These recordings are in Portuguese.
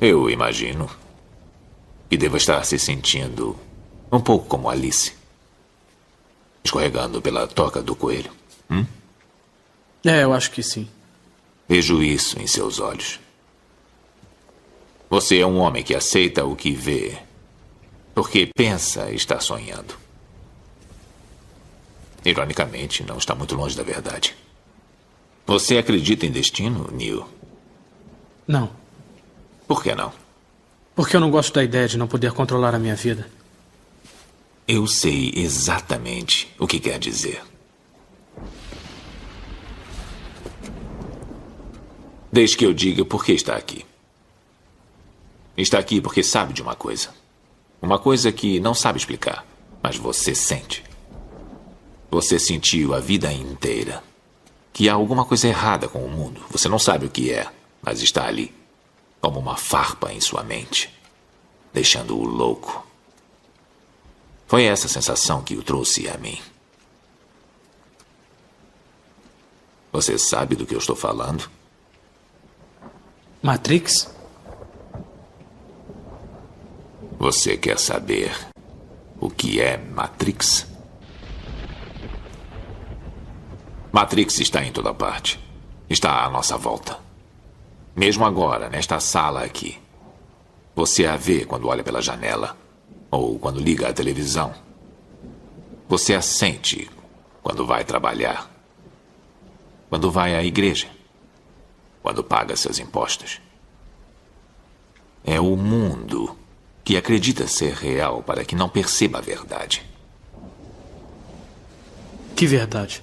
Eu imagino que deva estar se sentindo um pouco como Alice. Escorregando pela toca do coelho. Hum? É, eu acho que sim. Vejo isso em seus olhos. Você é um homem que aceita o que vê, porque pensa estar sonhando. Ironicamente, não está muito longe da verdade. Você acredita em destino, Neil? Não. Por que não? Porque eu não gosto da ideia de não poder controlar a minha vida. Eu sei exatamente o que quer dizer. Deixe que eu diga por que está aqui. Está aqui porque sabe de uma coisa. Uma coisa que não sabe explicar, mas você sente. Você sentiu a vida inteira que há alguma coisa errada com o mundo. Você não sabe o que é, mas está ali, como uma farpa em sua mente, deixando-o louco. Foi essa sensação que o trouxe a mim. Você sabe do que eu estou falando? Matrix? Você quer saber o que é Matrix? Matrix está em toda parte. Está à nossa volta. Mesmo agora, nesta sala aqui. Você a vê quando olha pela janela ou quando liga a televisão. Você a sente quando vai trabalhar, quando vai à igreja, quando paga seus impostos. É o mundo que acredita ser real para que não perceba a verdade. Que verdade?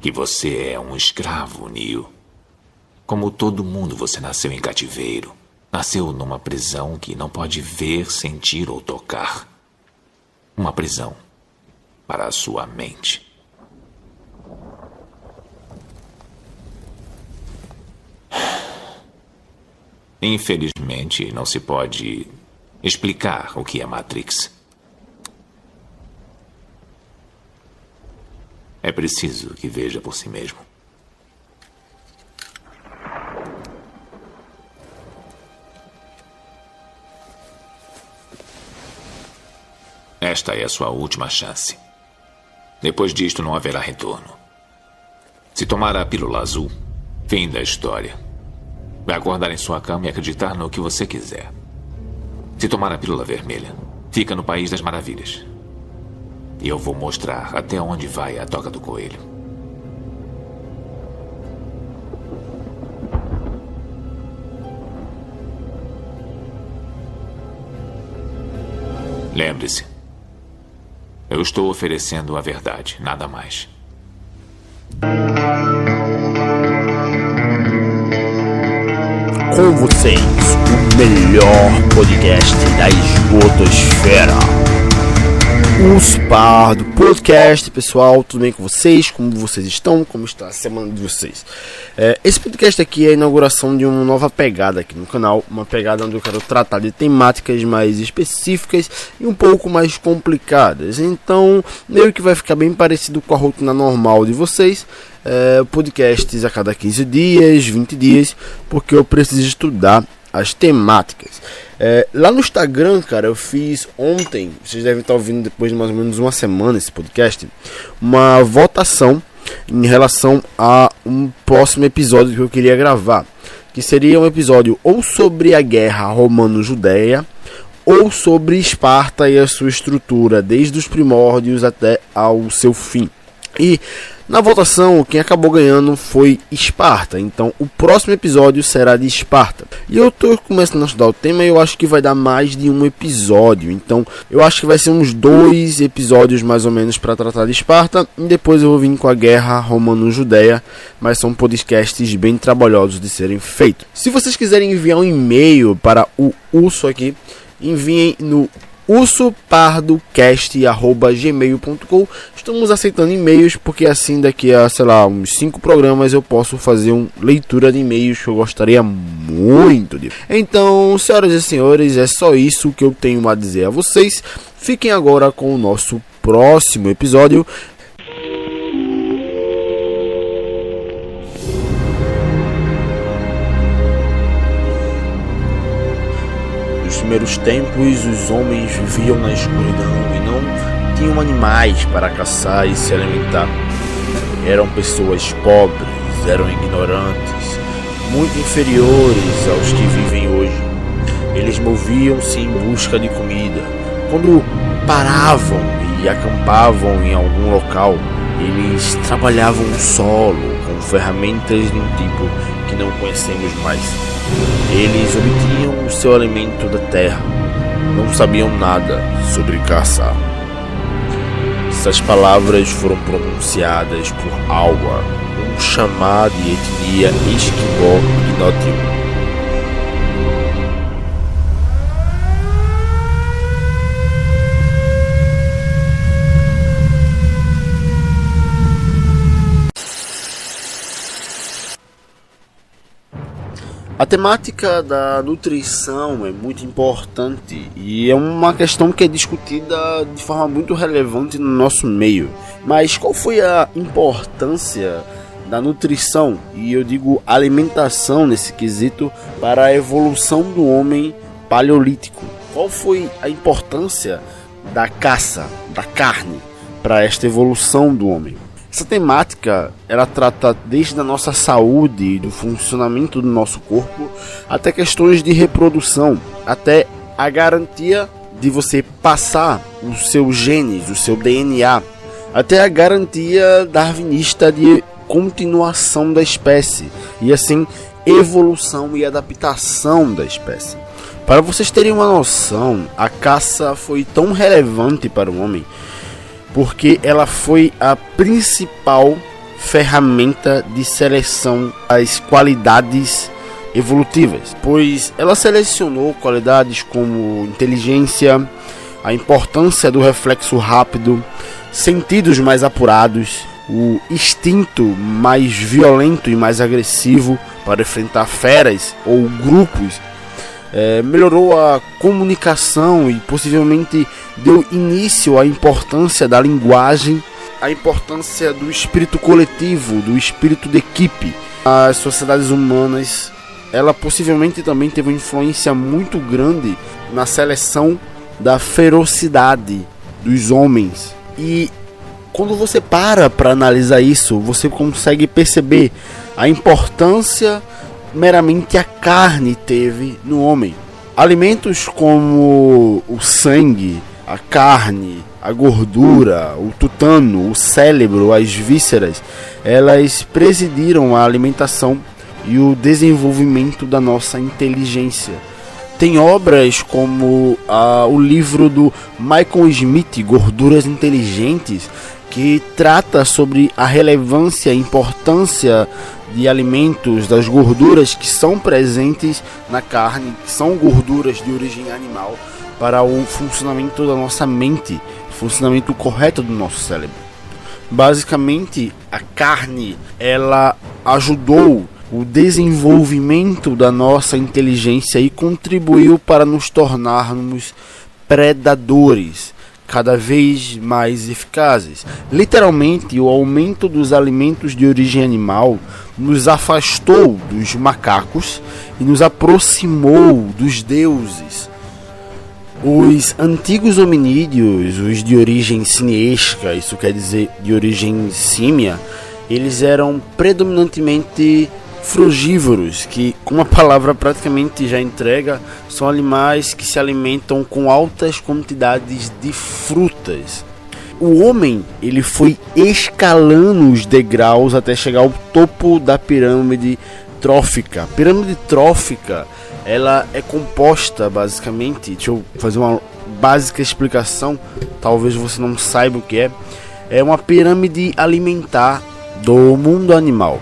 Que você é um escravo, Neil. Como todo mundo, você nasceu em cativeiro. Nasceu numa prisão que não pode ver, sentir ou tocar. Uma prisão para a sua mente. Infelizmente, não se pode explicar o que é Matrix. É preciso que veja por si mesmo. Esta é a sua última chance. Depois disto, não haverá retorno. Se tomar a pílula azul, fim da história. Vai acordar em sua cama e acreditar no que você quiser. Se tomar a pílula vermelha, fica no País das Maravilhas. E eu vou mostrar até onde vai a toca do coelho. Lembre-se, eu estou oferecendo a verdade, nada mais. Com vocês, o melhor podcast da Esgotosfera. Os Pardo Podcast, pessoal, tudo bem com vocês? Como vocês estão? Como está a semana de vocês? É, esse podcast aqui é a inauguração de uma nova pegada aqui no canal, uma pegada onde eu quero tratar de temáticas mais específicas e um pouco mais complicadas. Então, meio que vai ficar bem parecido com a rotina normal de vocês. É, podcasts a cada 15 dias, 20 dias, porque eu preciso estudar as temáticas. É, lá no Instagram, cara, eu fiz ontem, vocês devem estar ouvindo depois de mais ou menos uma semana esse podcast, uma votação em relação a um próximo episódio que eu queria gravar, que seria um episódio ou sobre a guerra romano-judeia ou sobre Esparta e a sua estrutura, desde os primórdios até ao seu fim. E na votação, quem acabou ganhando foi Esparta. Então, o próximo episódio será de Esparta. E eu estou começando a estudar o tema e eu acho que vai dar mais de um episódio. Então, eu acho que vai ser uns dois episódios mais ou menos para tratar de Esparta. E depois eu vou vir com a Guerra Romano-Judeia. Mas são podcasts bem trabalhosos de serem feitos. Se vocês quiserem enviar um e-mail para o Urso aqui, enviem no ursopardocast.gmail.com Estamos aceitando e-mails porque assim daqui a, sei lá, uns 5 programas eu posso fazer uma leitura de e-mails que eu gostaria muito de. Então, senhoras e senhores, é só isso que eu tenho a dizer a vocês. Fiquem agora com o nosso próximo episódio. Primeiros tempos, os homens viviam na escuridão e não tinham animais para caçar e se alimentar. Eram pessoas pobres, eram ignorantes, muito inferiores aos que vivem hoje. Eles moviam-se em busca de comida. Quando paravam e acampavam em algum local, eles trabalhavam o solo com ferramentas de um tipo que não conhecemos mais. Eles obtinham o seu alimento da terra. Não sabiam nada sobre caçar. Essas palavras foram pronunciadas por Alwa, um chamado de etnia Esquimó Ignotiu. A temática da nutrição é muito importante e é uma questão que é discutida de forma muito relevante no nosso meio. Mas qual foi a importância da nutrição e eu digo alimentação nesse quesito para a evolução do homem paleolítico? Qual foi a importância da caça, da carne para esta evolução do homem? Essa temática ela trata desde a nossa saúde do funcionamento do nosso corpo até questões de reprodução, até a garantia de você passar os seus genes, o seu DNA, até a garantia darwinista de continuação da espécie e assim evolução e adaptação da espécie. Para vocês terem uma noção, a caça foi tão relevante para o homem porque ela foi a principal ferramenta de seleção das qualidades evolutivas, pois ela selecionou qualidades como inteligência, a importância do reflexo rápido, sentidos mais apurados, o instinto mais violento e mais agressivo para enfrentar feras ou grupos é, melhorou a comunicação e possivelmente deu início à importância da linguagem, a importância do espírito coletivo, do espírito de equipe. As sociedades humanas, ela possivelmente também teve uma influência muito grande na seleção da ferocidade dos homens. E quando você para para analisar isso, você consegue perceber a importância meramente a carne teve no homem. Alimentos como o sangue, a carne, a gordura, o tutano, o cérebro, as vísceras, elas presidiram a alimentação e o desenvolvimento da nossa inteligência. Tem obras como o livro do Michael Smith, Gorduras Inteligentes, que trata sobre a relevância e importância de alimentos, das gorduras que são presentes na carne, que são gorduras de origem animal, para o funcionamento da nossa mente, funcionamento correto do nosso cérebro. Basicamente, a carne ela ajudou o desenvolvimento da nossa inteligência e contribuiu para nos tornarmos predadores cada vez mais eficazes. Literalmente, o aumento dos alimentos de origem animal nos afastou dos macacos e nos aproximou dos deuses. Os antigos hominídeos, os de origem siniesca, isso quer dizer de origem símia, eles eram predominantemente frugívoros, que, como a palavra praticamente já entrega, são animais que se alimentam com altas quantidades de frutas. O homem ele foi escalando os degraus até chegar ao topo da pirâmide trófica. A pirâmide trófica ela é composta basicamente, deixa eu fazer uma básica explicação, talvez você não saiba o que é. É uma pirâmide alimentar do mundo animal.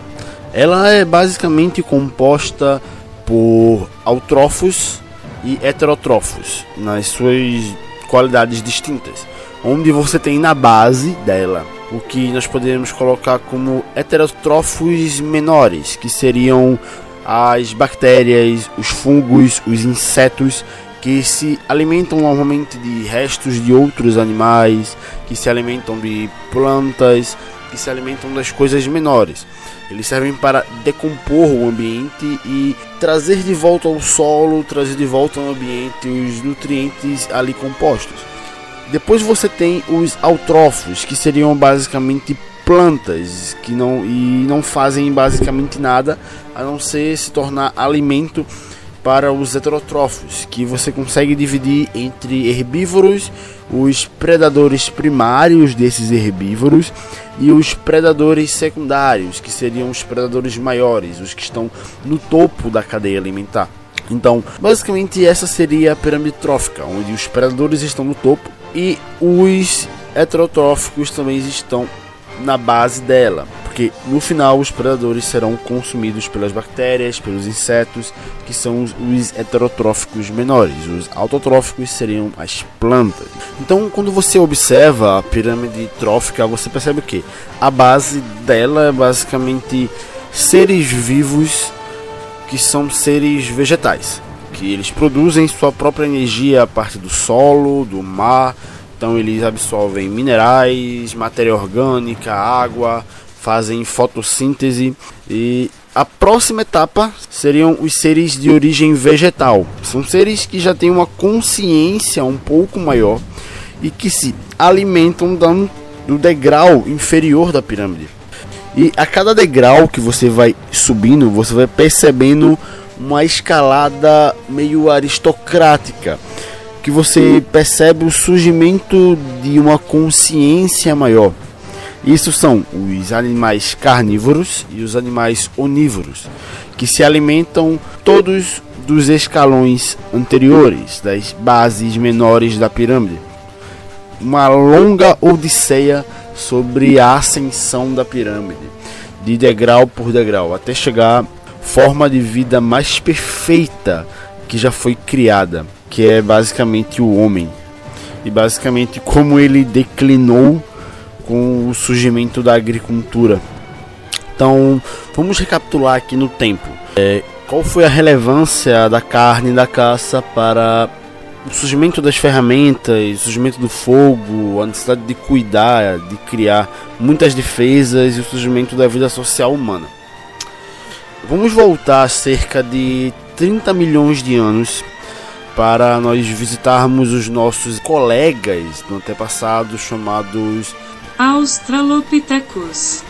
Ela é basicamente composta por autrófos e heterótrofos nas suas qualidades distintas, onde você tem na base dela o que nós poderíamos colocar como heterótrofos menores, que seriam as bactérias, os fungos, os insetos que se alimentam normalmente de restos de outros animais, que se alimentam de plantas, que se alimentam das coisas menores. Eles servem para decompor o ambiente e trazer de volta ao solo, trazer de volta ao ambiente os nutrientes ali compostos. Depois você tem os autrófos, que seriam basicamente plantas que não e não fazem basicamente nada a não ser se tornar alimento para os heterotrófos, que você consegue dividir entre herbívoros, os predadores primários desses herbívoros e os predadores secundários, que seriam os predadores maiores, os que estão no topo da cadeia alimentar. Então, basicamente essa seria a pirâmide trófica, onde os predadores estão no topo e os heterotróficos também estão na base dela, porque no final os predadores serão consumidos pelas bactérias, pelos insetos, que são os, os heterotróficos menores. Os autotróficos seriam as plantas. Então, quando você observa a pirâmide trófica, você percebe que? A base dela é basicamente seres vivos que são seres vegetais, que eles produzem sua própria energia a partir do solo, do mar então eles absorvem minerais, matéria orgânica, água, fazem fotossíntese e a próxima etapa seriam os seres de origem vegetal. São seres que já têm uma consciência um pouco maior e que se alimentam do degrau inferior da pirâmide. E a cada degrau que você vai subindo, você vai percebendo uma escalada meio aristocrática que você percebe o surgimento de uma consciência maior. Isso são os animais carnívoros e os animais onívoros, que se alimentam todos dos escalões anteriores, das bases menores da pirâmide. Uma longa odisseia sobre a ascensão da pirâmide, de degrau por degrau, até chegar à forma de vida mais perfeita que já foi criada que é basicamente o homem e basicamente como ele declinou com o surgimento da agricultura. Então, vamos recapitular aqui no tempo. É, qual foi a relevância da carne da caça para o surgimento das ferramentas, o surgimento do fogo, a necessidade de cuidar, de criar muitas defesas e o surgimento da vida social humana? Vamos voltar cerca de 30 milhões de anos para nós visitarmos os nossos colegas do antepassado chamados Australopithecus.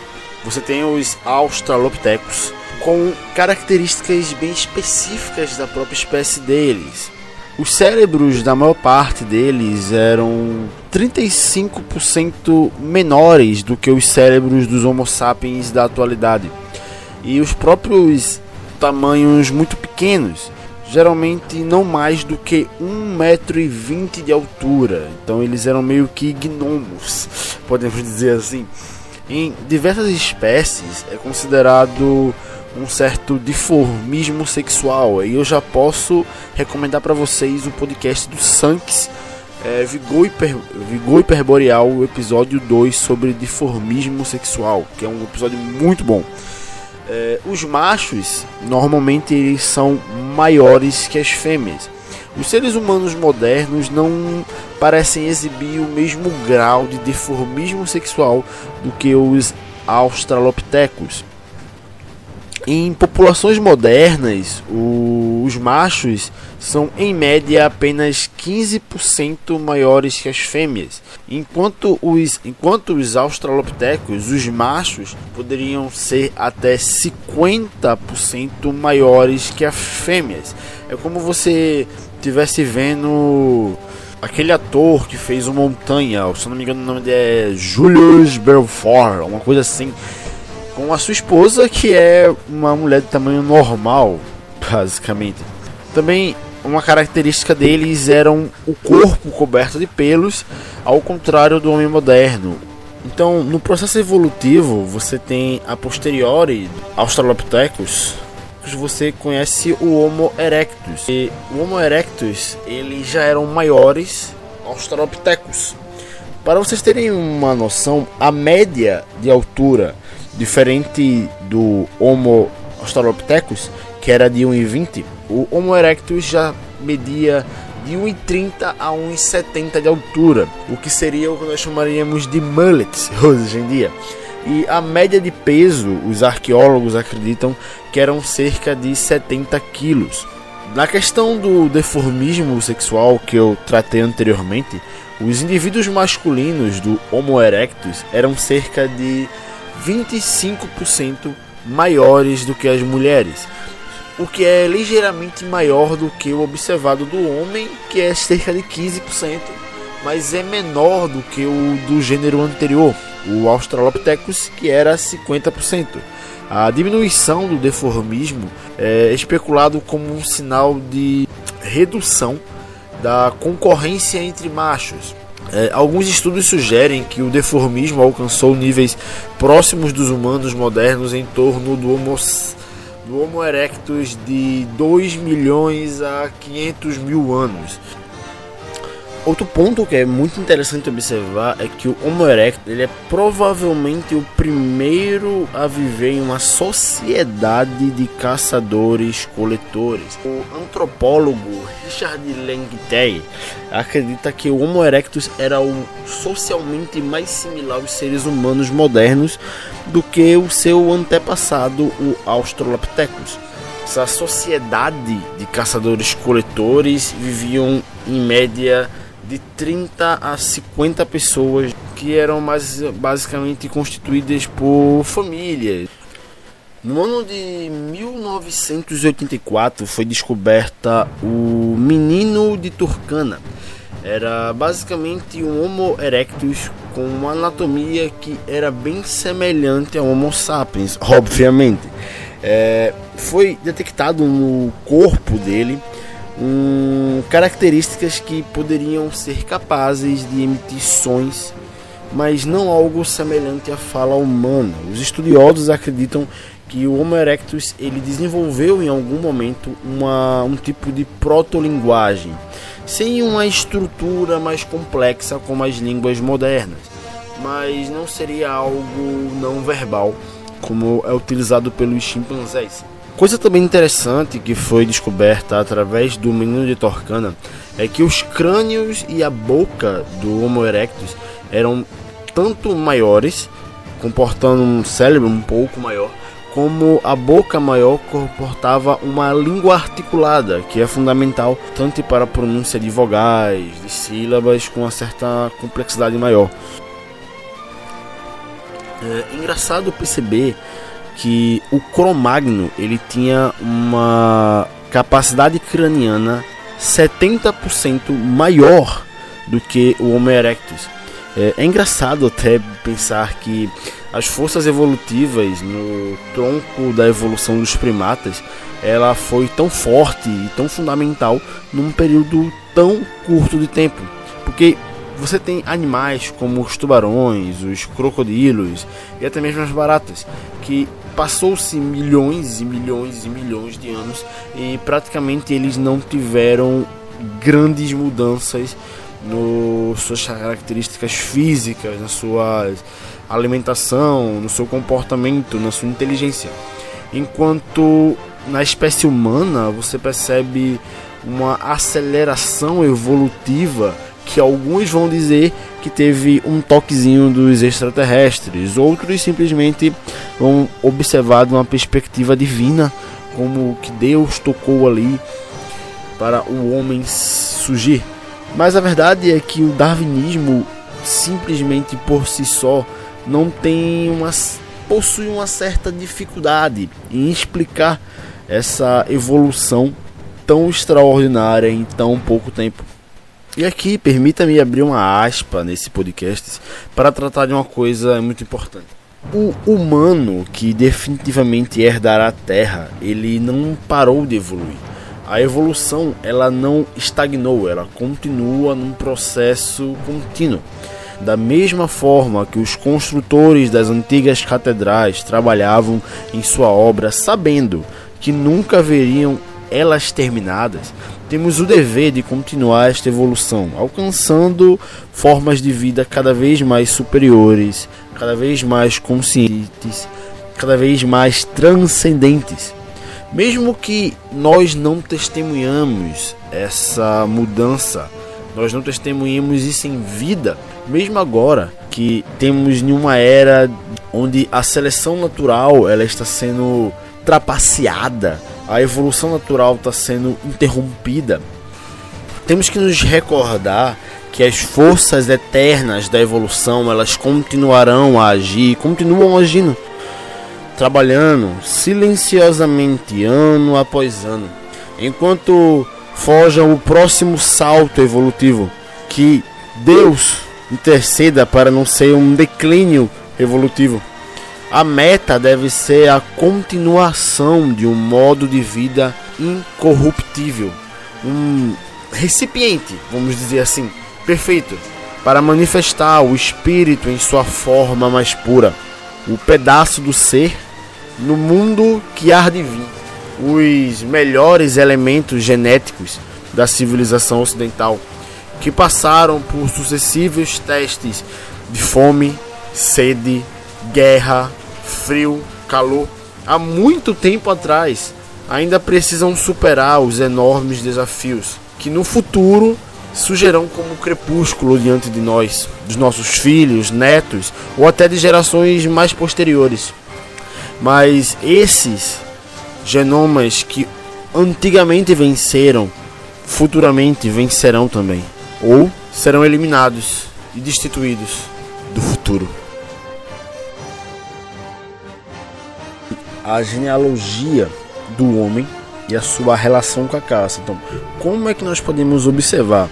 Você tem os Australopithecus com características bem específicas da própria espécie deles. Os cérebros da maior parte deles eram 35% menores do que os cérebros dos Homo sapiens da atualidade. E os próprios tamanhos muito pequenos geralmente não mais do que 1,20m de altura. Então eles eram meio que gnomos, podemos dizer assim. Em diversas espécies é considerado um certo diformismo sexual. E eu já posso recomendar para vocês o podcast do Sanks, é, Vigor, Hiper, Vigor Hiperboreal, episódio 2 sobre diformismo sexual, que é um episódio muito bom. É, os machos normalmente eles são maiores que as fêmeas. Os seres humanos modernos não parecem exibir o mesmo grau de deformismo sexual do que os australopithecus. Em populações modernas, os machos são em média apenas 15% maiores que as fêmeas, enquanto os, enquanto os australopithecus, os machos, poderiam ser até 50% maiores que as fêmeas. É como você estivesse vendo aquele ator que fez o Montanha, se não me engano o nome dele é Julius Belfort, uma coisa assim com a sua esposa, que é uma mulher de tamanho normal, basicamente. Também uma característica deles era o corpo coberto de pelos, ao contrário do homem moderno. Então, no processo evolutivo, você tem a posteriori Australopithecus, você conhece o Homo erectus. E o Homo erectus, eles já eram maiores Australopithecus. Para vocês terem uma noção, a média de altura Diferente do Homo australopithecus, que era de 1,20, o Homo erectus já media de 1,30 a 1,70 de altura, o que seria o que nós chamaríamos de mullets hoje em dia. e a média de peso, os arqueólogos acreditam que eram cerca de 70 quilos. Na questão do deformismo sexual que eu tratei anteriormente, os indivíduos masculinos do Homo erectus eram cerca de 25% maiores do que as mulheres, o que é ligeiramente maior do que o observado do homem, que é cerca de 15%, mas é menor do que o do gênero anterior, o Australopithecus, que era 50%. A diminuição do deformismo é especulado como um sinal de redução da concorrência entre machos. É, alguns estudos sugerem que o deformismo alcançou níveis próximos dos humanos modernos em torno do Homo, do homo erectus de 2 milhões a 500 mil anos. Outro ponto que é muito interessante observar é que o Homo erectus ele é provavelmente o primeiro a viver em uma sociedade de caçadores-coletores. O antropólogo Richard Langtey acredita que o Homo erectus era o socialmente mais similar aos seres humanos modernos do que o seu antepassado, o Australopithecus. Essa sociedade de caçadores-coletores viviam em média de 30 a 50 pessoas que eram mais basicamente constituídas por famílias. No ano de 1984 foi descoberta o menino de Turkana. Era basicamente um Homo erectus com uma anatomia que era bem semelhante ao Homo sapiens, obviamente. É, foi detectado no corpo dele um, características que poderiam ser capazes de emitir sons, mas não algo semelhante à fala humana. Os estudiosos acreditam que o Homo erectus ele desenvolveu em algum momento uma, um tipo de protolinguagem, sem uma estrutura mais complexa como as línguas modernas, mas não seria algo não verbal como é utilizado pelos chimpanzés. Coisa também interessante que foi descoberta através do menino de Torcana é que os crânios e a boca do Homo erectus eram tanto maiores, comportando um cérebro um pouco maior, como a boca maior comportava uma língua articulada, que é fundamental tanto para a pronúncia de vogais, de sílabas com uma certa complexidade maior. É engraçado perceber que o Cromagno ele tinha uma capacidade craniana 70% maior do que o Homo erectus. É, é, engraçado até pensar que as forças evolutivas no tronco da evolução dos primatas ela foi tão forte e tão fundamental num período tão curto de tempo. Porque você tem animais como os tubarões, os crocodilos e até mesmo as baratas, que passou-se milhões e milhões e milhões de anos e praticamente eles não tiveram grandes mudanças nas suas características físicas, na sua alimentação, no seu comportamento, na sua inteligência. Enquanto na espécie humana você percebe uma aceleração evolutiva que alguns vão dizer que teve um toquezinho dos extraterrestres, outros simplesmente vão observar de uma perspectiva divina, como que Deus tocou ali para o homem surgir. Mas a verdade é que o darwinismo simplesmente por si só não tem uma possui uma certa dificuldade em explicar essa evolução tão extraordinária em tão pouco tempo. E aqui, permita-me abrir uma aspa nesse podcast para tratar de uma coisa muito importante. O humano que definitivamente herdará a Terra, ele não parou de evoluir. A evolução, ela não estagnou, ela continua num processo contínuo. Da mesma forma que os construtores das antigas catedrais trabalhavam em sua obra sabendo que nunca veriam elas terminadas, temos o dever de continuar esta evolução, alcançando formas de vida cada vez mais superiores, cada vez mais conscientes, cada vez mais transcendentes. Mesmo que nós não testemunhamos essa mudança, nós não testemunhamos isso em vida, mesmo agora que temos em uma era onde a seleção natural ela está sendo trapaceada, a evolução natural está sendo interrompida. Temos que nos recordar que as forças eternas da evolução elas continuarão a agir, continuam agindo, trabalhando silenciosamente ano após ano, enquanto forjam o próximo salto evolutivo que Deus interceda para não ser um declínio evolutivo. A meta deve ser a continuação de um modo de vida incorruptível, um recipiente, vamos dizer assim, perfeito, para manifestar o espírito em sua forma mais pura, o pedaço do ser no mundo que há de vir, os melhores elementos genéticos da civilização ocidental que passaram por sucessivos testes de fome, sede, guerra, frio, calor, há muito tempo atrás, ainda precisam superar os enormes desafios que no futuro surgirão como crepúsculo diante de nós, dos nossos filhos, netos ou até de gerações mais posteriores. Mas esses genomas que antigamente venceram, futuramente vencerão também ou serão eliminados e destituídos do futuro. A genealogia do homem e a sua relação com a caça. Então, como é que nós podemos observar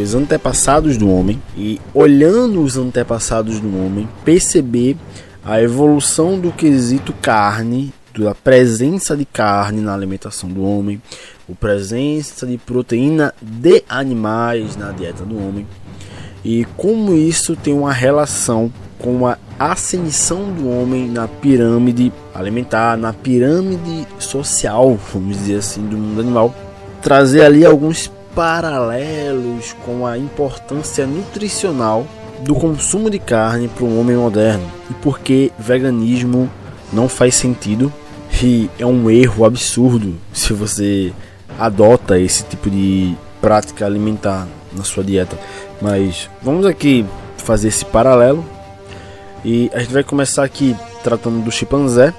os antepassados do homem e, olhando os antepassados do homem, perceber a evolução do quesito carne, da presença de carne na alimentação do homem, a presença de proteína de animais na dieta do homem e como isso tem uma relação com a ascensão do homem na pirâmide alimentar, na pirâmide social, vamos dizer assim, do mundo animal. Trazer ali alguns paralelos com a importância nutricional do consumo de carne para o homem moderno e porque veganismo não faz sentido e é um erro absurdo se você adota esse tipo de prática alimentar na sua dieta. Mas vamos aqui fazer esse paralelo e a gente vai começar aqui tratando do chimpanzé,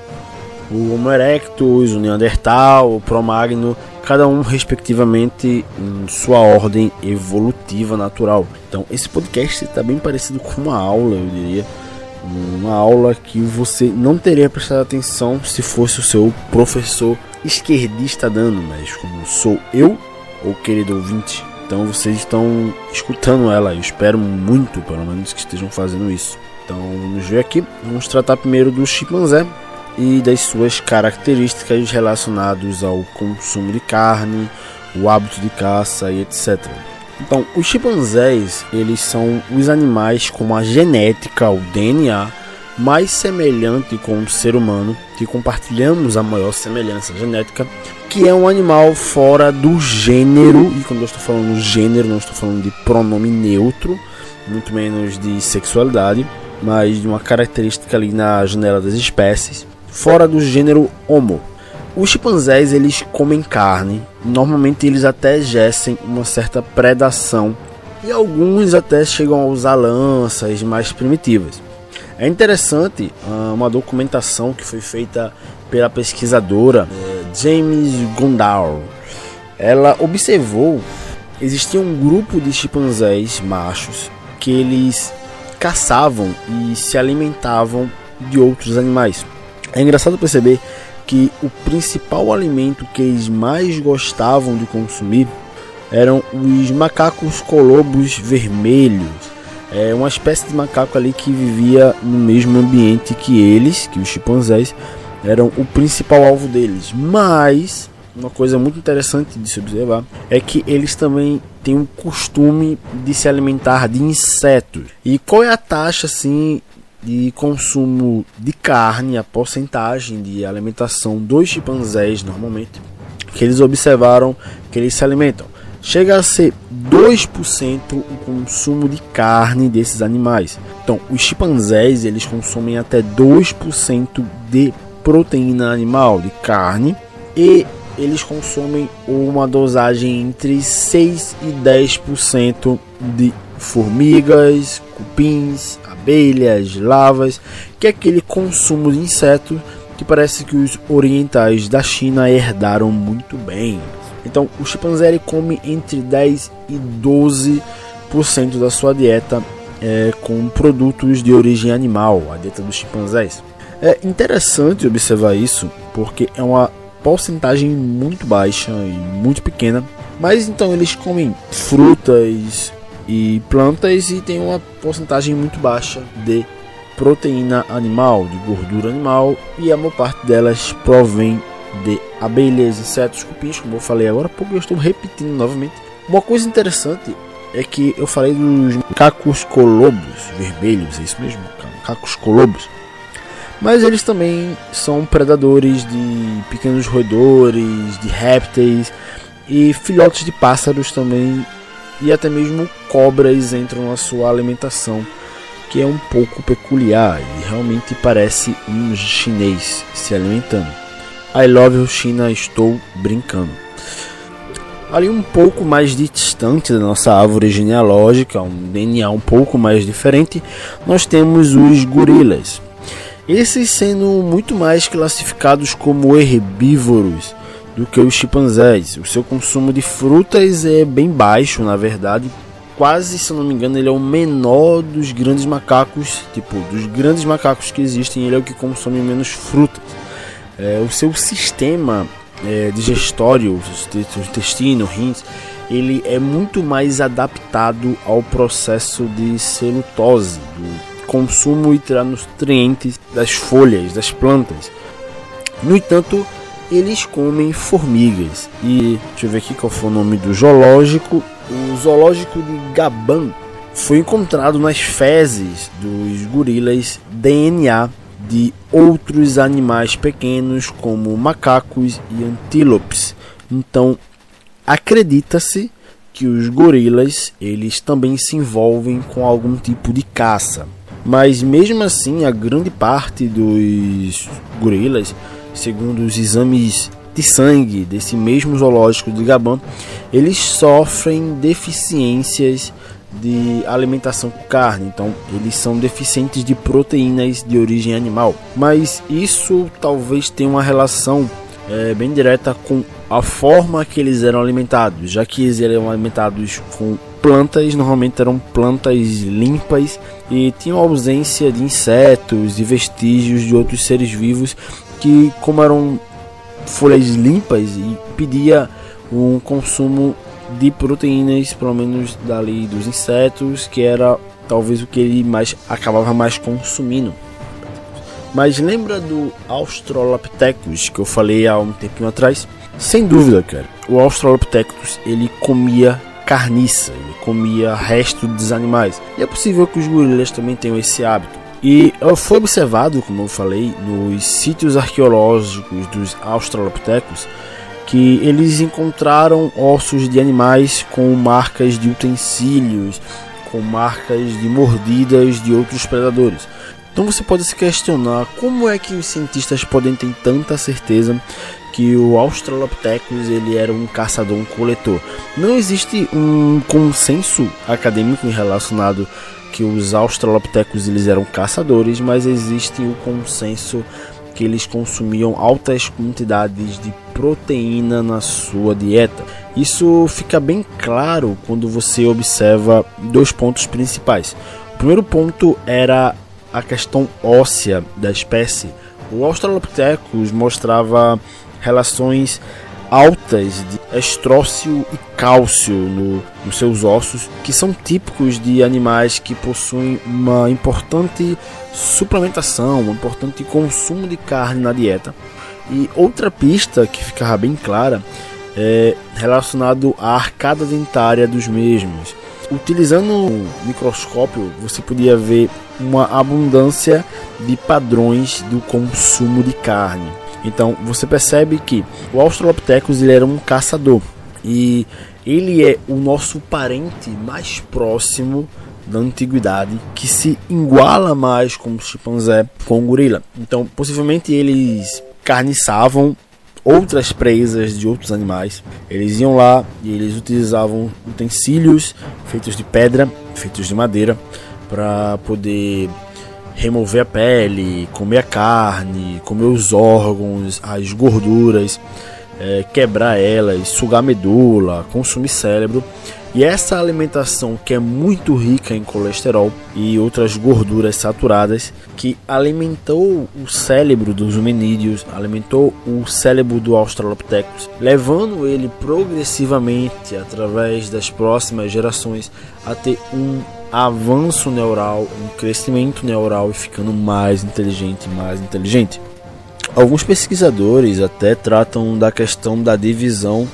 o Homo erectus, o Neandertal, o Promagno, cada um respectivamente em sua ordem evolutiva natural. Então esse podcast está bem parecido com uma aula, eu diria, uma aula que você não teria prestado atenção se fosse o seu professor esquerdista dando, mas como sou eu, ou querido ouvinte, então vocês estão escutando ela. Eu espero muito, pelo menos, que estejam fazendo isso. Então vamos ver aqui. Vamos tratar primeiro do chimpanzé e das suas características relacionadas ao consumo de carne, o hábito de caça e etc. Então, os chimpanzés, eles são os animais com a genética, o DNA, mais semelhante com o ser humano, que compartilhamos a maior semelhança genética, que é um animal fora do gênero, e quando eu estou falando gênero, não estou falando de pronome neutro, muito menos de sexualidade, mas de uma característica ali na janela das espécies, fora do gênero Homo. Os chimpanzés eles comem carne, normalmente eles até exercem uma certa predação e alguns até chegam a usar lanças mais primitivas. É interessante uh, uma documentação que foi feita pela pesquisadora uh, James Gondal. Ela observou existia um grupo de chimpanzés machos que eles caçavam e se alimentavam de outros animais. É engraçado perceber que o principal alimento que eles mais gostavam de consumir eram os macacos colobos vermelhos é uma espécie de macaco ali que vivia no mesmo ambiente que eles, que os chimpanzés, eram o principal alvo deles. Mas uma coisa muito interessante de se observar é que eles também têm o costume de se alimentar de insetos. E qual é a taxa assim de consumo de carne, a porcentagem de alimentação dos chimpanzés normalmente que eles observaram que eles se alimentam? chega a ser 2% o consumo de carne desses animais. Então, os chimpanzés eles consomem até 2% de proteína animal, de carne, e eles consomem uma dosagem entre 6 e 10% de formigas, cupins, abelhas, lavas, que é aquele consumo de insetos que parece que os orientais da China herdaram muito bem. Então, o chimpanzé come entre 10 e 12% da sua dieta é, com produtos de origem animal, a dieta dos chimpanzés. É interessante observar isso porque é uma porcentagem muito baixa e muito pequena, mas então eles comem frutas e plantas e tem uma porcentagem muito baixa de proteína animal, de gordura animal e a maior parte delas provém de abelhas, insetos, cupins, como eu falei agora há pouco, eu estou repetindo novamente. Uma coisa interessante é que eu falei dos macacos colobos vermelhos, é isso mesmo, macacos colobos. Mas eles também são predadores de pequenos roedores, de répteis e filhotes de pássaros também e até mesmo cobras entram na sua alimentação, que é um pouco peculiar e realmente parece um chinês se alimentando. I love you China, estou brincando ali um pouco mais distante da nossa árvore genealógica, um DNA um pouco mais diferente, nós temos os gorilas. Esses sendo muito mais classificados como herbívoros do que os chimpanzés. O seu consumo de frutas é bem baixo, na verdade, quase, se não me engano, ele é o menor dos grandes macacos, tipo, dos grandes macacos que existem, ele é o que consome menos frutas. É, o seu sistema é, digestório, intestino, rins, ele é muito mais adaptado ao processo de celulose, do consumo e tirar nutrientes das folhas, das plantas. No entanto, eles comem formigas. E deixa eu ver aqui qual foi o nome do zoológico. O zoológico de Gabão foi encontrado nas fezes dos gorilas DNA de outros animais pequenos como macacos e antílopes. Então, acredita-se que os gorilas eles também se envolvem com algum tipo de caça. Mas mesmo assim, a grande parte dos gorilas, segundo os exames de sangue desse mesmo zoológico de Gabão, eles sofrem deficiências de alimentação com carne, então eles são deficientes de proteínas de origem animal. Mas isso talvez tenha uma relação é, bem direta com a forma que eles eram alimentados, já que eles eram alimentados com plantas, normalmente eram plantas limpas e tinham ausência de insetos e vestígios de outros seres vivos que, como eram folhas limpas, e pedia um consumo de proteínas, pelo menos dali dos insetos, que era talvez o que ele mais acabava mais consumindo. Mas lembra do Australopithecus que eu falei há um tempinho atrás? Sem dúvida, cara. O Australopithecus ele comia carniça, ele comia resto dos animais. E é possível que os gorilas também tenham esse hábito. E foi observado, como eu falei, nos sítios arqueológicos dos Australopithecus que eles encontraram ossos de animais com marcas de utensílios, com marcas de mordidas de outros predadores. Então você pode se questionar como é que os cientistas podem ter tanta certeza que o Australopithecus ele era um caçador, um coletor. Não existe um consenso acadêmico relacionado que os Australopithecus eles eram caçadores, mas existe o consenso que eles consumiam altas quantidades de proteína na sua dieta. Isso fica bem claro quando você observa dois pontos principais. O primeiro ponto era a questão óssea da espécie. O Australopithecus mostrava relações altas de estrócio e cálcio no, nos seus ossos, que são típicos de animais que possuem uma importante suplementação, um importante consumo de carne na dieta. E outra pista que ficava bem clara é relacionado à arcada dentária dos mesmos. Utilizando um microscópio, você podia ver uma abundância de padrões do consumo de carne. Então você percebe que o Australopithecus ele era um caçador e ele é o nosso parente mais próximo da antiguidade que se iguala mais com o chimpanzé, com o gorila. Então possivelmente eles carniçavam outras presas de outros animais. Eles iam lá e eles utilizavam utensílios feitos de pedra, feitos de madeira, para poder remover a pele, comer a carne, comer os órgãos, as gorduras, é, quebrar elas, sugar medula, consumir cérebro. E essa alimentação que é muito rica em colesterol e outras gorduras saturadas, que alimentou o cérebro dos hominídeos, alimentou o cérebro do Australopithecus, levando ele progressivamente através das próximas gerações a ter um avanço neural, um crescimento neural e ficando mais inteligente, mais inteligente. Alguns pesquisadores até tratam da questão da divisão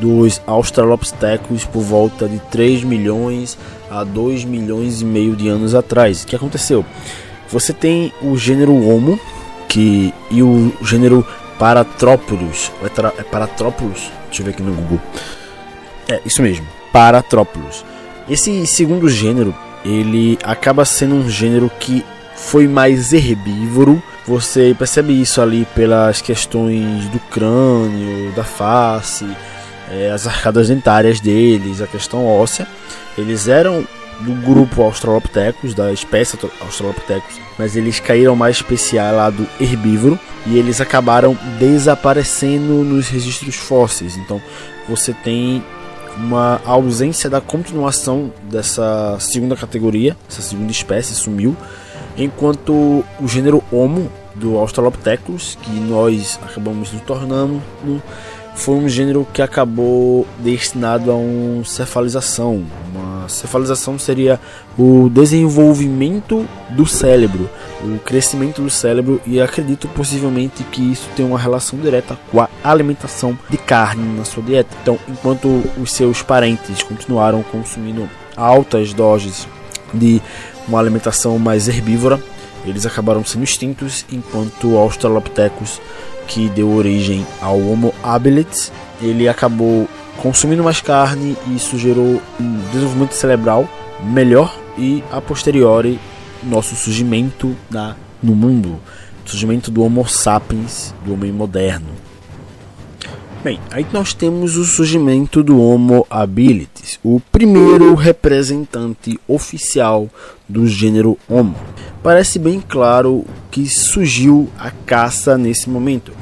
dos Australopithecus por volta de 3 milhões a 2 milhões e meio de anos atrás. O que aconteceu? Você tem o gênero Homo que, e o gênero Paratrópolis. É Paratrópolis? Deixa eu ver aqui no Google. É, isso mesmo, Paratrópolis. Esse segundo gênero, ele acaba sendo um gênero que foi mais herbívoro. Você percebe isso ali pelas questões do crânio, da face, é, as arcadas dentárias deles, a questão óssea. Eles eram do grupo Australopithecus, da espécie Australopithecus, mas eles caíram mais especial lá do herbívoro e eles acabaram desaparecendo nos registros fósseis. Então você tem uma ausência da continuação dessa segunda categoria, essa segunda espécie sumiu, enquanto o gênero Homo do Australopithecus, que nós acabamos nos tornando, foi um gênero que acabou destinado a uma cefalização. Uma cefalização seria o desenvolvimento do cérebro, o crescimento do cérebro, e acredito possivelmente que isso tem uma relação direta com a alimentação de carne na sua dieta. Então, enquanto os seus parentes continuaram consumindo altas doses de uma alimentação mais herbívora, eles acabaram sendo extintos, enquanto o Australopithecus que deu origem ao Homo habilis, ele acabou consumindo mais carne e isso gerou um desenvolvimento cerebral melhor e a posteriori nosso surgimento na, no mundo, surgimento do Homo sapiens, do homem moderno. Bem, aí nós temos o surgimento do Homo habilis, o primeiro representante oficial do gênero Homo parece bem claro que surgiu a caça nesse momento.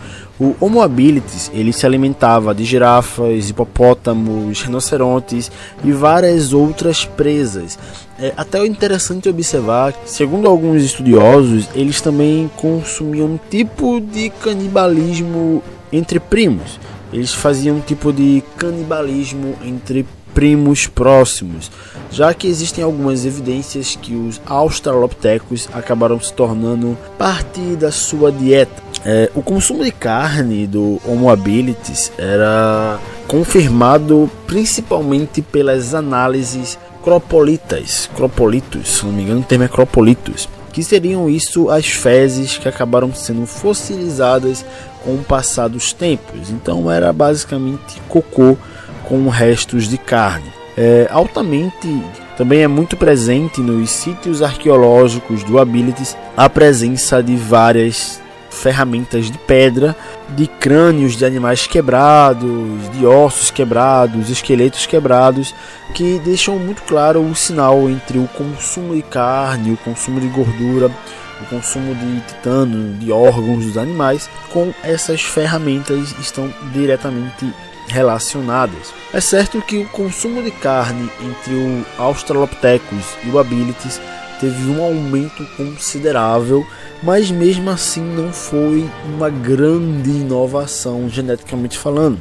O Homo habilis ele se alimentava de girafas, hipopótamos, rinocerontes e várias outras presas. É até interessante observar, segundo alguns estudiosos, eles também consumiam um tipo de canibalismo entre primos. Eles faziam um tipo de canibalismo entre primos próximos, já que existem algumas evidências que os australopithecus acabaram se tornando parte da sua dieta. É, o consumo de carne do Homo habilis era confirmado principalmente pelas análises cropolitas, cropolitos, se não me engano o termo é cropolitos, que seriam isso as fezes que acabaram sendo fossilizadas com o passar dos tempos. Então era basicamente cocô com restos de carne. É, altamente também é muito presente nos sítios arqueológicos do Abilities a presença de várias ferramentas de pedra, de crânios de animais quebrados, de ossos quebrados, esqueletos quebrados, que deixam muito claro o sinal entre o consumo de carne, o consumo de gordura, o consumo de titânio, de órgãos dos animais, com essas ferramentas estão diretamente relacionadas. É certo que o consumo de carne entre o Australopithecus e o Abilities teve um aumento considerável, mas mesmo assim não foi uma grande inovação geneticamente falando.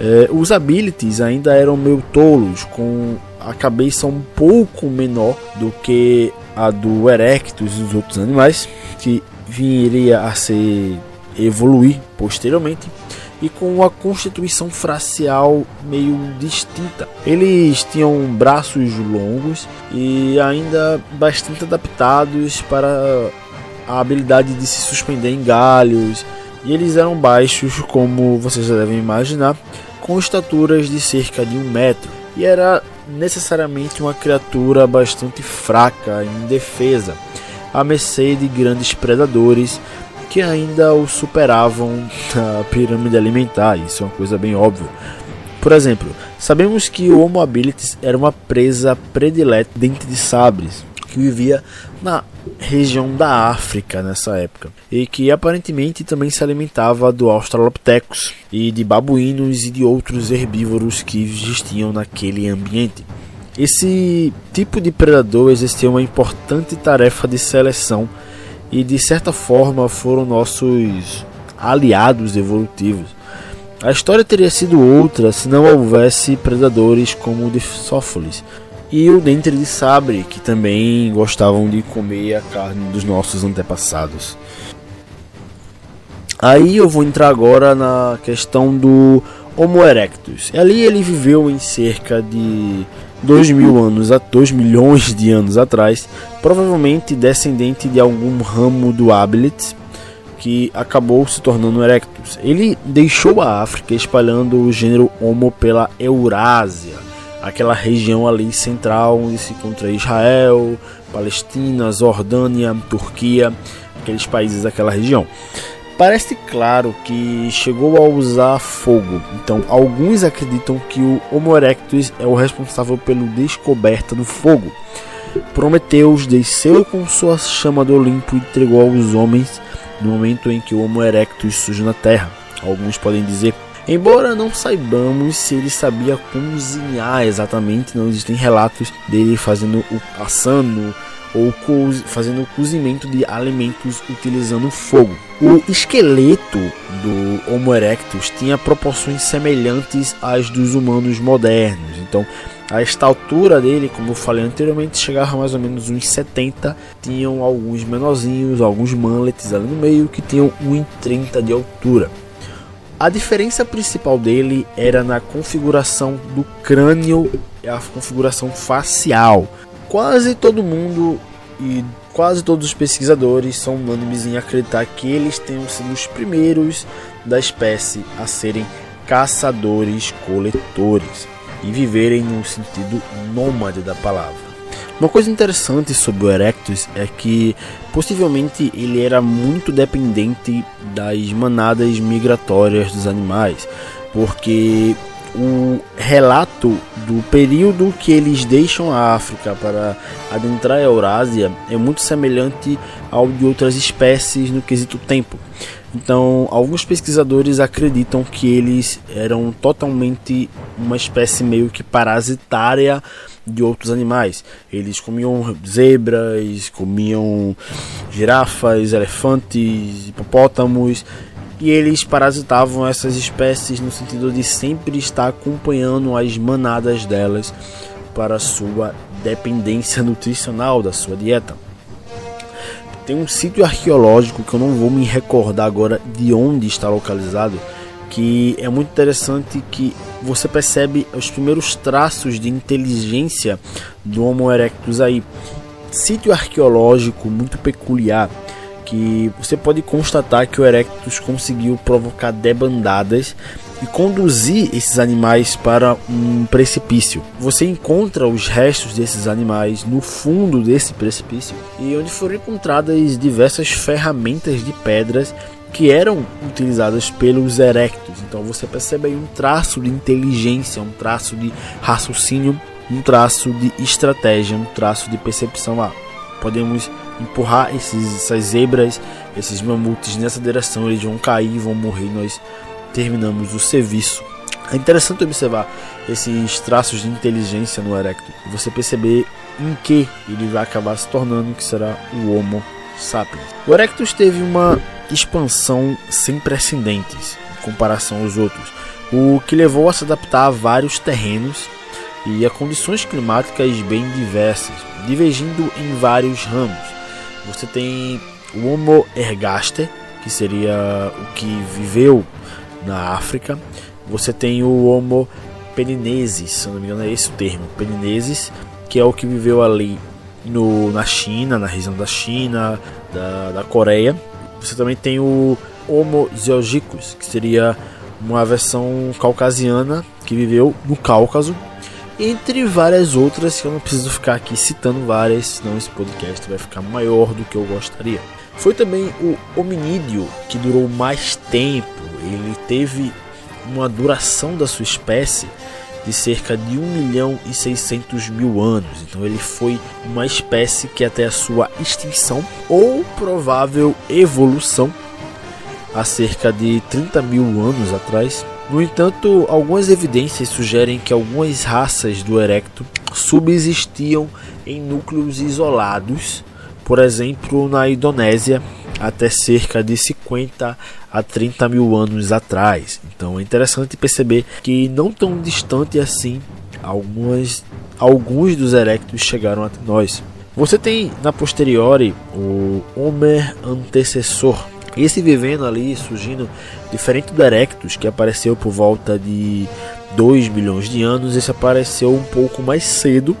É, os Abilities ainda eram meio tolos, com a cabeça um pouco menor do que a do Erectus e dos outros animais, que viria a ser evoluir posteriormente e com uma constituição facial meio distinta. Eles tinham braços longos e ainda bastante adaptados para a habilidade de se suspender em galhos, e eles eram baixos, como vocês já devem imaginar, com estaturas de cerca de um metro, e era necessariamente uma criatura bastante fraca indefesa, à mercê de grandes predadores que ainda o superavam na pirâmide alimentar, isso é uma coisa bem óbvia. Por exemplo, sabemos que o Homo habilis era uma presa predileta dente de sabres, que vivia na região da África nessa época e que aparentemente também se alimentava do Australopithecus e de babuínos e de outros herbívoros que existiam naquele ambiente. Esse tipo de predador exercia uma importante tarefa de seleção e de certa forma foram nossos aliados evolutivos. A história teria sido outra se não houvesse predadores como o de Sófolis e o dentre de sabre, que também gostavam de comer a carne dos nossos antepassados. Aí eu vou entrar agora na questão do Homo erectus. Ali ele viveu em cerca de 2 mil anos, 2 milhões de anos atrás, provavelmente descendente de algum ramo do Abilit que acabou se tornando erectus. Ele deixou a África espalhando o gênero Homo pela Eurásia, aquela região ali central onde se encontra Israel, Palestina, Jordânia, Turquia, aqueles países daquela região. Parece claro que chegou a usar fogo, então alguns acreditam que o Homo erectus é o responsável pela descoberta do fogo. Prometeus desceu com sua chama do Olimpo e entregou aos homens no momento em que o Homo erectus surge na Terra. Alguns podem dizer, embora não saibamos se ele sabia cozinhar exatamente, não existem relatos dele fazendo o assando ou fazendo o cozimento de alimentos utilizando fogo. O esqueleto do Homo erectus tinha proporções semelhantes às dos humanos modernos. Então, a estatura dele, como eu falei anteriormente, chegava mais ou menos uns 70. Tinham alguns menorzinhos, alguns manlets ali no meio que tinham 1,30 de altura. A diferença principal dele era na configuração do crânio e a configuração facial. Quase todo mundo e quase todos os pesquisadores são unânimes em acreditar que eles tenham sido os primeiros da espécie a serem caçadores-coletores e viverem no sentido nômade da palavra. Uma coisa interessante sobre o Erectus é que possivelmente ele era muito dependente das manadas migratórias dos animais, porque o relato do período que eles deixam a África para adentrar a Eurásia é muito semelhante ao de outras espécies no quesito tempo. Então, alguns pesquisadores acreditam que eles eram totalmente uma espécie meio que parasitária de outros animais. Eles comiam zebras, comiam girafas, elefantes, hipopótamos e eles parasitavam essas espécies no sentido de sempre estar acompanhando as manadas delas para sua dependência nutricional da sua dieta. Tem um sítio arqueológico que eu não vou me recordar agora de onde está localizado, que é muito interessante que você percebe os primeiros traços de inteligência do Homo erectus aí. Sítio arqueológico muito peculiar que você pode constatar que o erectus conseguiu provocar debandadas e conduzir esses animais para um precipício. Você encontra os restos desses animais no fundo desse precipício e onde foram encontradas diversas ferramentas de pedras que eram utilizadas pelos erectos. Então você percebe aí um traço de inteligência, um traço de raciocínio, um traço de estratégia, um traço de percepção. Ah, podemos empurrar esses, essas zebras, esses mamutes nessa direção, eles vão cair, vão morrer. Nós terminamos o serviço. É interessante observar esses traços de inteligência no Erecto e você perceber em que ele vai acabar se tornando, que será o Homo sapiens. O Erectus teve uma expansão sem precedentes em comparação aos outros, o que levou a se adaptar a vários terrenos e a condições climáticas bem diversas, divergindo em vários ramos. Você tem o Homo ergaster, que seria o que viveu na África. Você tem o Homo peninensis, se não me engano é esse o termo, peninensis, que é o que viveu ali no, na China, na região da China, da, da Coreia. Você também tem o Homo zeolgicus, que seria uma versão caucasiana que viveu no Cáucaso, entre várias outras que eu não preciso ficar aqui citando várias, senão esse podcast vai ficar maior do que eu gostaria. Foi também o hominídeo que durou mais tempo, ele teve uma duração da sua espécie de cerca de 1 milhão e 600 mil anos. Então ele foi uma espécie que até a sua extinção ou provável evolução há cerca de 30 mil anos atrás. No entanto, algumas evidências sugerem que algumas raças do erecto subsistiam em núcleos isolados, por exemplo, na Indonésia, até cerca de 50 a 30 mil anos atrás. Então é interessante perceber que não tão distante assim, algumas, alguns dos erectos chegaram até nós. Você tem na posteriori o Homer antecessor, esse vivendo ali, surgindo, diferente do Erectus, que apareceu por volta de 2 milhões de anos, esse apareceu um pouco mais cedo,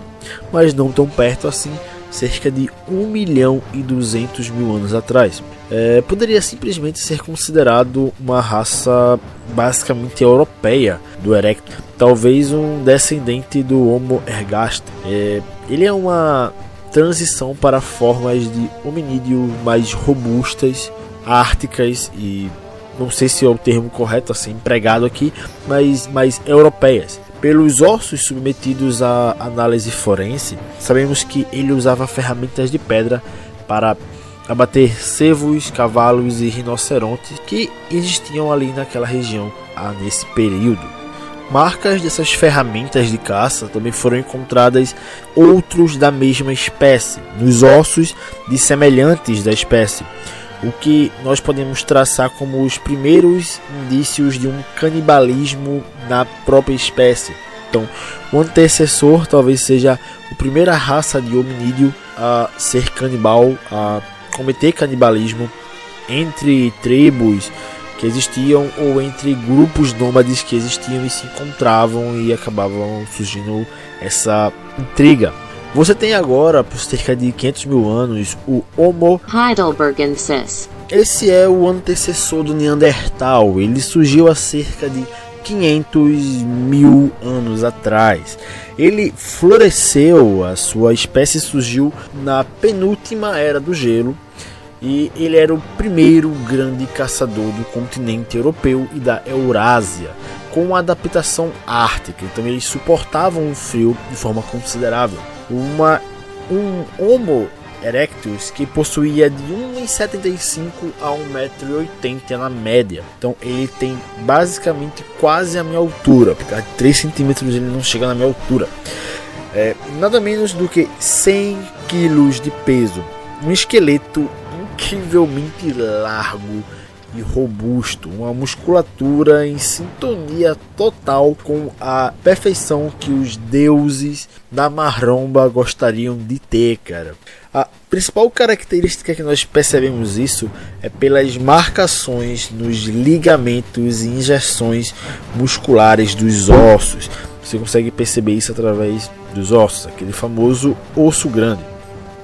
mas não tão perto assim, cerca de 1 milhão e 200 mil anos atrás. É, poderia simplesmente ser considerado uma raça basicamente europeia do Erectus, talvez um descendente do Homo ergaster. É, ele é uma transição para formas de hominídeo mais robustas árticas e não sei se é o termo correto assim empregado aqui, mas mais europeias. Pelos ossos submetidos à análise forense, sabemos que ele usava ferramentas de pedra para abater cervos, cavalos e rinocerontes que existiam ali naquela região ah, nesse período. Marcas dessas ferramentas de caça também foram encontradas outros da mesma espécie, nos ossos de semelhantes da espécie, o que nós podemos traçar como os primeiros indícios de um canibalismo na própria espécie. Então, o antecessor talvez seja a primeira raça de hominídeo a ser canibal, a cometer canibalismo entre tribos que existiam ou entre grupos nômades que existiam e se encontravam e acabavam surgindo essa intriga. Você tem agora, por cerca de 500 mil anos, o Homo heidelbergensis. Esse é o antecessor do Neandertal. Ele surgiu há cerca de 500 mil anos atrás. Ele floresceu, a sua espécie surgiu na penúltima era do gelo e ele era o primeiro grande caçador do continente europeu e da Eurásia, com adaptação ártica. Então eles suportavam o frio de forma considerável uma, um Homo erectus que possuía de 1,75 a 1,80m na média. Então ele tem basicamente quase a minha altura, porque a 3 centímetros ele não chega na minha altura. É, nada menos do que 100 quilos de peso, um esqueleto incrivelmente largo e robusto, uma musculatura em sintonia total com a perfeição que os deuses da marromba gostariam de ter, cara. A principal característica que nós percebemos isso é pelas marcações nos ligamentos e injeções musculares dos ossos. Você consegue perceber isso através dos ossos, aquele famoso osso grande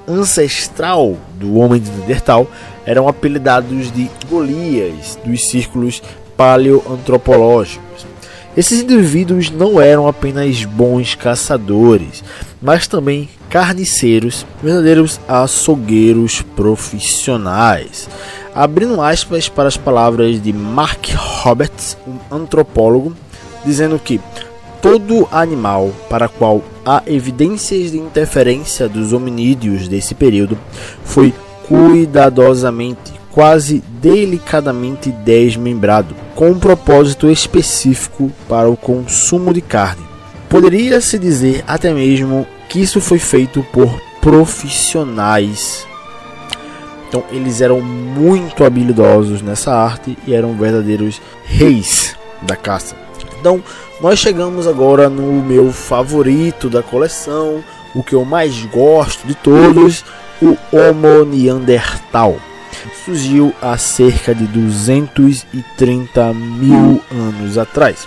ancestral do homem de Neandertal eram apelidados de Golias dos círculos paleoantropológicos. Esses indivíduos não eram apenas bons caçadores, mas também carniceiros, verdadeiros açougueiros profissionais. Abrindo aspas para as palavras de Mark Roberts, um antropólogo, dizendo que todo animal para qual há evidências de interferência dos hominídeos desse período foi cuidadosamente, quase delicadamente desmembrado, com um propósito específico para o consumo de carne. Poderia-se dizer até mesmo que isso foi feito por profissionais. Então eles eram muito habilidosos nessa arte e eram verdadeiros reis da caça. Então nós chegamos agora no meu favorito da coleção, o que eu mais gosto de todos, o Homo neanderthal. Surgiu há cerca de 230 mil anos atrás.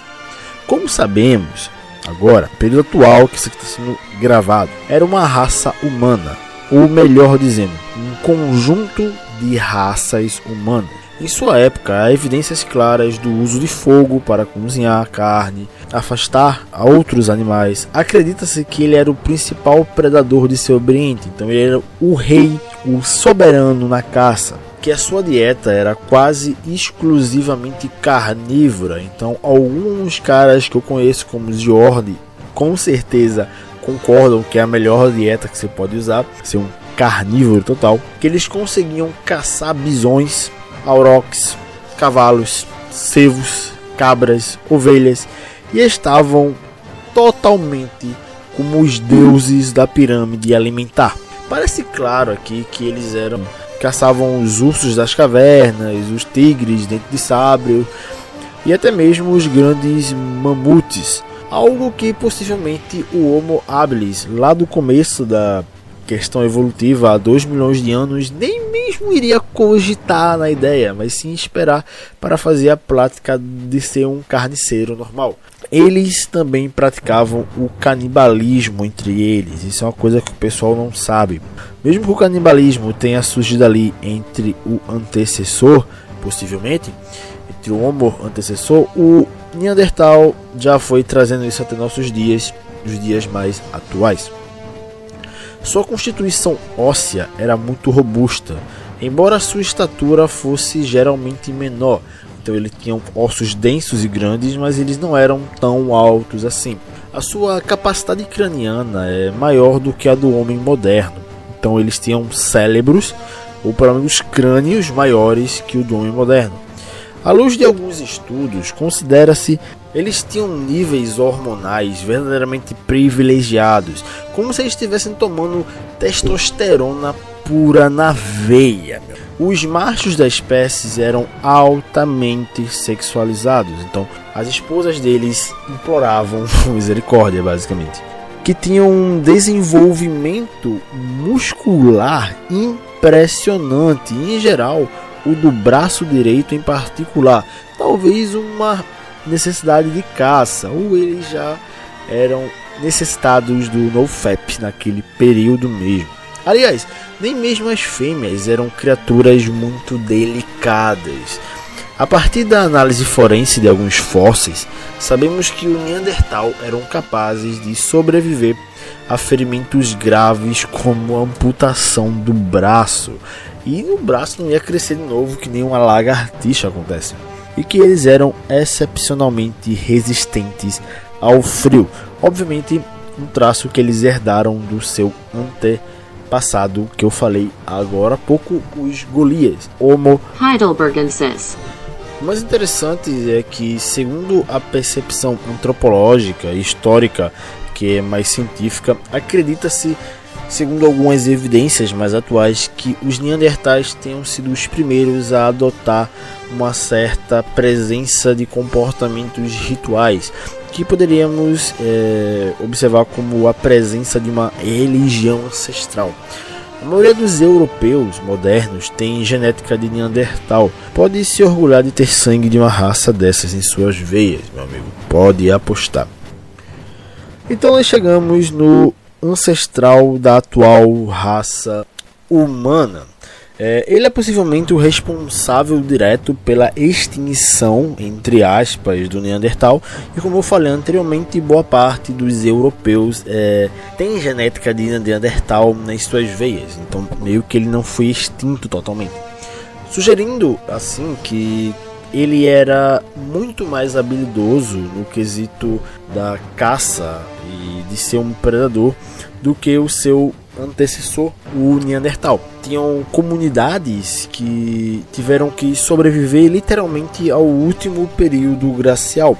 Como sabemos, agora, período atual que está sendo gravado, era uma raça humana, ou melhor dizendo, um conjunto de raças humanas. Em sua época, há evidências claras do uso de fogo para cozinhar carne, afastar a outros animais. Acredita-se que ele era o principal predador de seu ambiente, então ele era o rei, o soberano na caça. que a sua dieta era quase exclusivamente carnívora. Então, alguns caras que eu conheço como Jordi, com certeza concordam que é a melhor dieta que você pode usar, ser um carnívoro total, que eles conseguiam caçar bisões, auroques, cavalos, cervos, cabras, ovelhas e estavam totalmente como os deuses da pirâmide alimentar. Parece claro aqui que eles eram caçavam os ursos das cavernas, os tigres dentro de sabre e até mesmo os grandes mamutes, algo que possivelmente o Homo habilis lá do começo da questão evolutiva há 2 milhões de anos nem mesmo iria cogitar na ideia, mas sim esperar para fazer a prática de ser um carniceiro normal. Eles também praticavam o canibalismo entre eles, isso é uma coisa que o pessoal não sabe. Mesmo que o canibalismo tenha surgido ali entre o antecessor, possivelmente, entre o Homo antecessor, o Neandertal já foi trazendo isso até nossos dias, os dias mais atuais. Sua constituição óssea era muito robusta, embora sua estatura fosse geralmente menor. Então ele tinha ossos densos e grandes, mas eles não eram tão altos assim. A sua capacidade craniana é maior do que a do homem moderno. Então eles tinham cérebros, ou pelo menos crânios maiores que o do homem moderno. À luz de alguns estudos, considera-se eles tinham níveis hormonais verdadeiramente privilegiados, como se eles estivessem tomando testosterona pura na veia. Os machos da espécie eram altamente sexualizados, então as esposas deles imploravam misericórdia, basicamente. Que tinham um desenvolvimento muscular impressionante, em geral, o do braço direito em particular. Talvez uma necessidade de caça, ou eles já eram necessitados do NoFap naquele período mesmo. Aliás, nem mesmo as fêmeas eram criaturas muito delicadas. A partir da análise forense de alguns fósseis, sabemos que o Neandertal eram capazes de sobreviver a ferimentos graves como a amputação do braço. E o braço não ia crescer de novo que nem uma lagartixa acontece e que eles eram excepcionalmente resistentes ao frio. Obviamente, um traço que eles herdaram do seu antepassado que eu falei agora há pouco, os Golias, Homo heidelbergensis. O mais interessante é que, segundo a percepção antropológica e histórica, que é mais científica, acredita-se segundo algumas evidências mais atuais, que os Neandertais tenham sido os primeiros a adotar uma certa presença de comportamentos rituais, que poderíamos é, observar como a presença de uma religião ancestral. A maioria dos europeus modernos tem genética de Neandertal. Pode se orgulhar de ter sangue de uma raça dessas em suas veias, meu amigo. Pode apostar. Então nós chegamos no ancestral da atual raça humana. É, ele é possivelmente o responsável direto pela extinção, entre aspas, do Neandertal. E como eu falei anteriormente, boa parte dos europeus é, tem genética de Neandertal nas suas veias. Então, meio que ele não foi extinto totalmente. Sugerindo, assim, que ele era muito mais habilidoso no quesito da caça e de ser um predador do que o seu antecessor, o Neandertal. Tinham comunidades que tiveram que sobreviver literalmente ao último período glacial,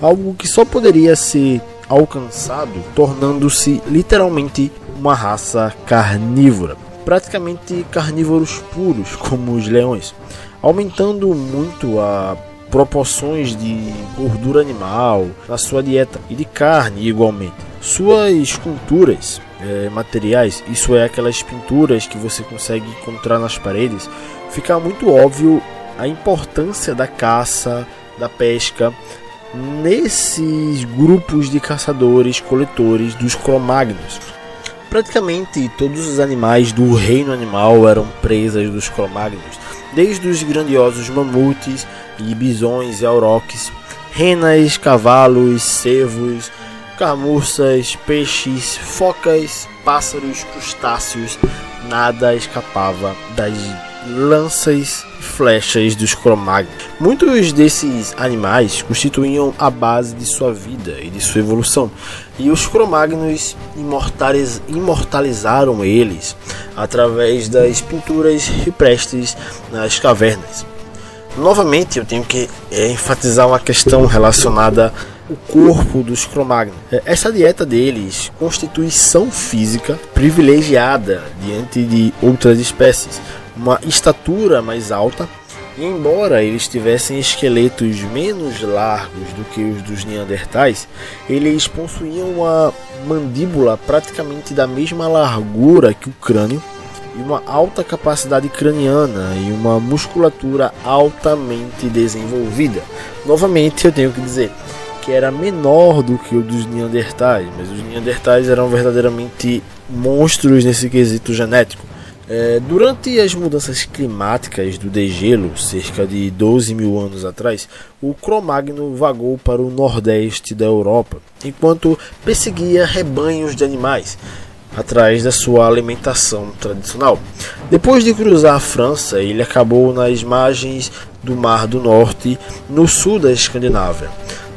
algo que só poderia ser alcançado tornando-se literalmente uma raça carnívora, praticamente carnívoros puros como os leões, aumentando muito a proporções de gordura animal na sua dieta e de carne igualmente. Suas culturas é, materiais, isso é aquelas pinturas que você consegue encontrar nas paredes, fica muito óbvio a importância da caça, da pesca nesses grupos de caçadores, coletores dos cromagnos. Praticamente todos os animais do reino animal eram presas dos cromagnos, desde os grandiosos mamutes e bisões e auroques, renas, cavalos, cervos, camurças, peixes, focas, pássaros, crustáceos, nada escapava das lanças e flechas dos Cro-Magnons. Muitos desses animais constituíam a base de sua vida e de sua evolução, e os Cro-Magnos imortaliz imortalizaram eles através das pinturas ripestres nas cavernas. Novamente, eu tenho que é, enfatizar uma questão relacionada ao corpo dos Cro-Magnon. É, essa dieta deles, constituição física privilegiada diante de outras espécies, uma estatura mais alta, embora eles tivessem esqueletos menos largos do que os dos Neandertais, eles possuíam uma mandíbula praticamente da mesma largura que o crânio e uma alta capacidade craniana e uma musculatura altamente desenvolvida. Novamente, eu tenho que dizer que era menor do que o dos Neandertais, mas os Neandertais eram verdadeiramente monstros nesse quesito genético. É, durante as mudanças climáticas do degelo, cerca de 12 mil anos atrás, o Cro-Magno vagou para o nordeste da Europa, enquanto perseguia rebanhos de animais atrás da sua alimentação tradicional. Depois de cruzar a França, ele acabou nas margens do Mar do Norte, no sul da Escandinávia,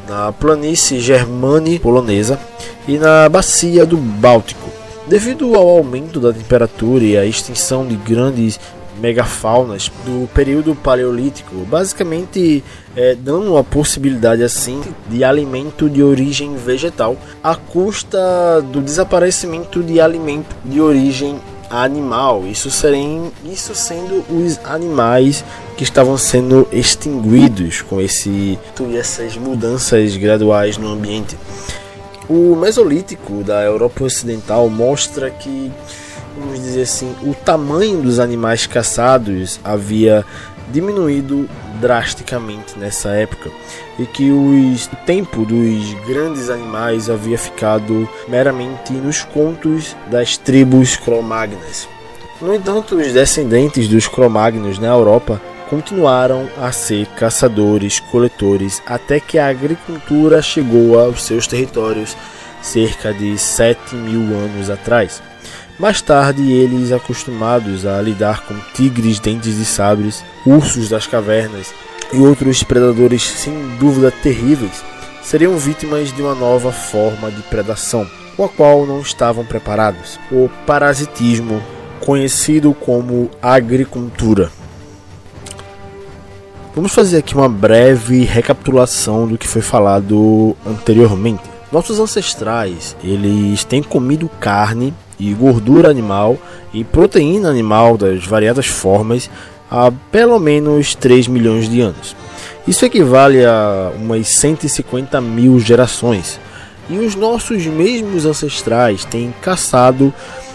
na planície germânica polonesa e na bacia do Báltico. Devido ao aumento da temperatura e à extinção de grandes megafaunas do período paleolítico, basicamente é, dando a possibilidade assim de alimento de origem vegetal à custa do desaparecimento de alimento de origem animal. Isso, serem, isso sendo os animais que estavam sendo extinguidos com esse, essas mudanças graduais no ambiente. O Mesolítico da Europa Ocidental mostra que vamos dizer assim, o tamanho dos animais caçados havia diminuído drasticamente nessa época e que o tempo dos grandes animais havia ficado meramente nos contos das tribos cromagnas. No entanto, os descendentes dos cromagnos na Europa continuaram a ser caçadores, coletores, até que a agricultura chegou aos seus territórios cerca de 7 mil anos atrás. Mais tarde, eles, acostumados a lidar com tigres, dentes de sabres, ursos das cavernas e outros predadores sem dúvida terríveis, seriam vítimas de uma nova forma de predação, com a qual não estavam preparados: o parasitismo, conhecido como agricultura. Vamos fazer aqui uma breve recapitulação do que foi falado anteriormente. Nossos ancestrais, eles têm comido carne e gordura animal e proteína animal das variadas formas há pelo menos 3 milhões de anos. Isso equivale a umas 150 mil gerações. E os nossos mesmos ancestrais têm caçado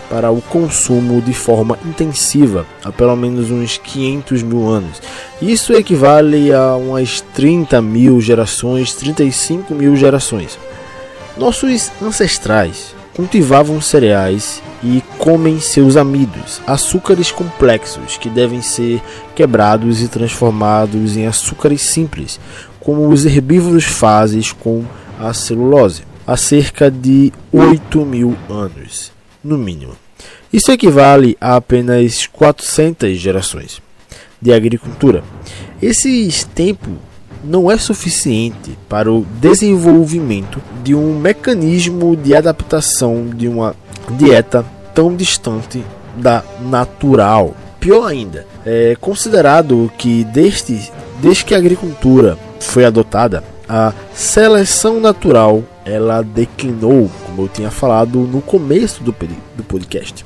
para o consumo de forma intensiva há pelo menos uns 500 mil anos. Isso equivale a umas 30 mil gerações, 35 mil gerações. Nossos ancestrais cultivavam cereais e comem seus amidos, açúcares complexos que devem ser quebrados e transformados em açúcares simples, como os herbívoros fazem com a celulose, há cerca de 8 mil anos, no mínimo. Isso equivale a apenas 400 gerações de agricultura. Esse tempo não é suficiente para o desenvolvimento de um mecanismo de adaptação de uma dieta tão distante da natural. Pior ainda, é considerado que desde, desde que a agricultura foi adotada, a seleção natural ela declinou, como eu tinha falado no começo do, do podcast.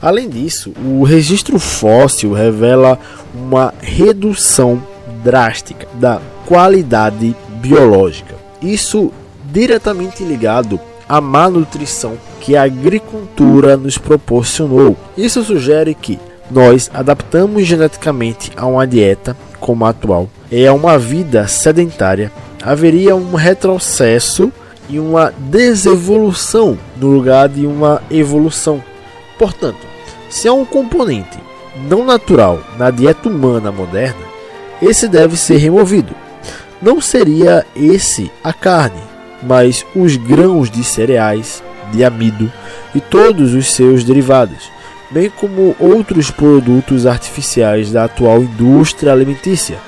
Além disso, o registro fóssil revela uma redução drástica da qualidade biológica. Isso diretamente ligado à má nutrição que a agricultura nos proporcionou. Isso sugere que nós adaptamos geneticamente a uma dieta como a atual e a uma vida sedentária, haveria um retrocesso e uma desevolução no lugar de uma evolução. Portanto, se há um componente não natural na dieta humana moderna, esse deve ser removido. Não seria esse a carne, mas os grãos de cereais, de amido e todos os seus derivados. bem como outros produtos artificiais da atual indústria alimentícia,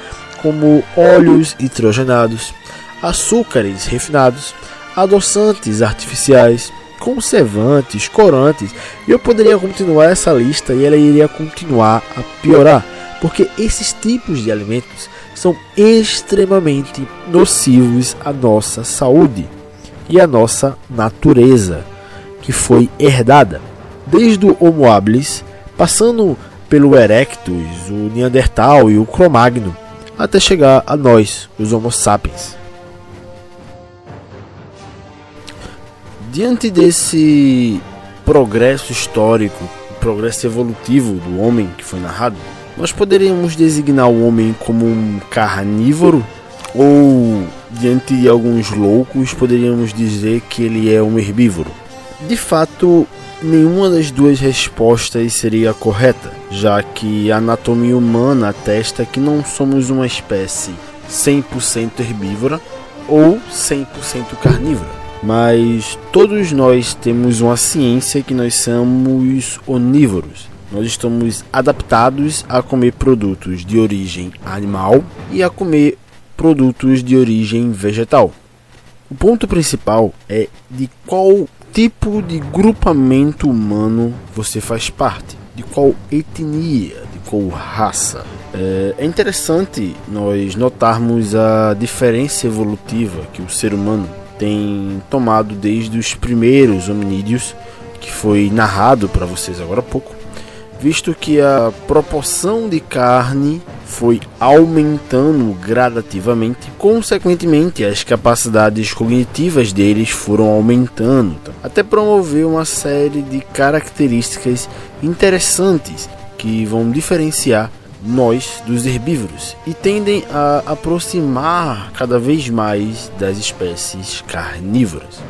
como óleos nitrogenados, açúcares refinados, adoçantes artificiais, conservantes, corantes, e eu poderia continuar essa lista e ela iria continuar a piorar, porque esses tipos de alimentos são extremamente nocivos à nossa saúde e à nossa natureza, que foi herdada desde o Homo habilis, passando pelo Erectus, o Neandertal e o Cro-Magnon, até chegar a nós, os Homo sapiens. Diante desse progresso histórico, progresso evolutivo do homem que foi narrado, nós poderíamos designar o homem como um carnívoro ou diante de alguns loucos poderíamos dizer que ele é um herbívoro. De fato, nenhuma das duas respostas seria correta, já que a anatomia humana atesta que não somos uma espécie 100% herbívora ou 100% carnívora mas todos nós temos uma ciência que nós somos onívoros. Nós estamos adaptados a comer produtos de origem animal e a comer produtos de origem vegetal. O ponto principal é de qual tipo de grupamento humano você faz parte, de qual etnia, de qual raça. É, é interessante nós notarmos a diferença evolutiva que o ser humano tem tomado desde os primeiros hominídeos, que foi narrado para vocês agora há pouco, visto que a proporção de carne foi aumentando gradativamente, consequentemente as capacidades cognitivas deles foram aumentando, até promover uma série de características interessantes que vão diferenciar nós dos herbívoros e tendem a aproximar cada vez mais das espécies carnívoras.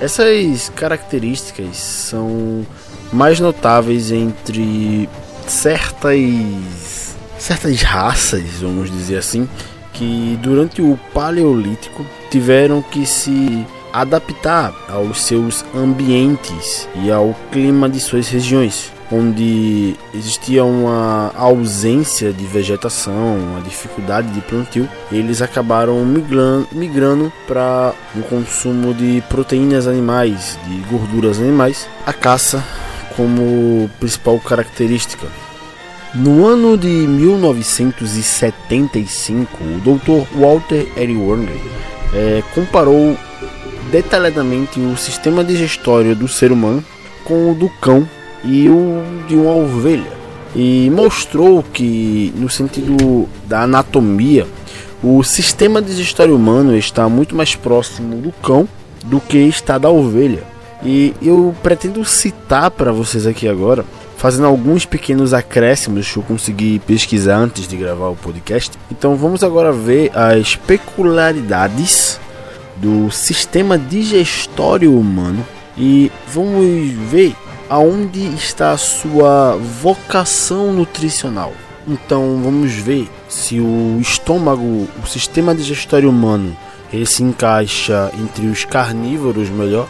Essas características são mais notáveis entre certas certas raças, vamos dizer assim, que durante o Paleolítico tiveram que se adaptar aos seus ambientes e ao clima de suas regiões onde existia uma ausência de vegetação, uma dificuldade de plantio, eles acabaram migrando, migrando para o um consumo de proteínas animais, de gorduras animais, a caça como principal característica. No ano de 1975, o Dr. Walter Eddie Warner é, comparou detalhadamente o sistema digestório do ser humano com o do cão e o de uma ovelha. E mostrou que, no sentido da anatomia, o sistema digestório humano está muito mais próximo do cão do que está da ovelha. E eu pretendo citar para vocês aqui agora, fazendo alguns pequenos acréscimos que eu consegui pesquisar antes de gravar o podcast. Então vamos agora ver as peculiaridades do sistema digestório humano e vamos ver aonde está a sua vocação nutricional. Então vamos ver se o estômago, o sistema digestório humano, ele se encaixa entre os carnívoros melhor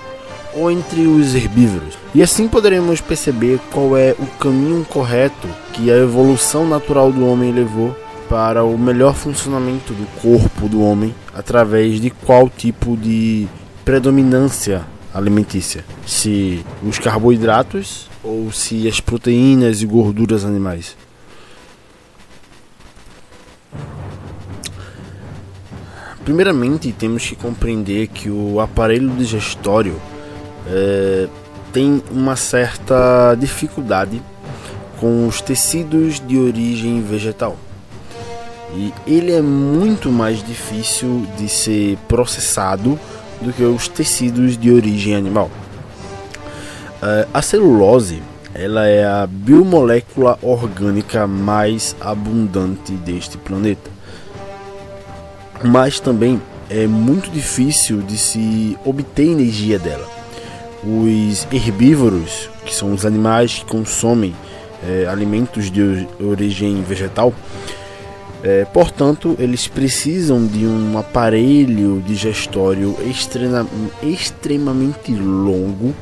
ou entre os herbívoros. E assim poderemos perceber qual é o caminho correto que a evolução natural do homem levou para o melhor funcionamento do corpo do homem através de qual tipo de predominância alimentícia, se os carboidratos ou se as proteínas e gorduras animais. Primeiramente, temos que compreender que o aparelho digestório é, tem uma certa dificuldade com os tecidos de origem vegetal. E ele é muito mais difícil de ser processado do que os tecidos de origem animal. Uh, a celulose ela é a biomolécula orgânica mais abundante deste planeta, mas também é muito difícil de se obter energia dela. Os herbívoros, que são os animais que consomem é, alimentos de origem vegetal, é, portanto, eles precisam de um aparelho digestório extrema, extremamente longo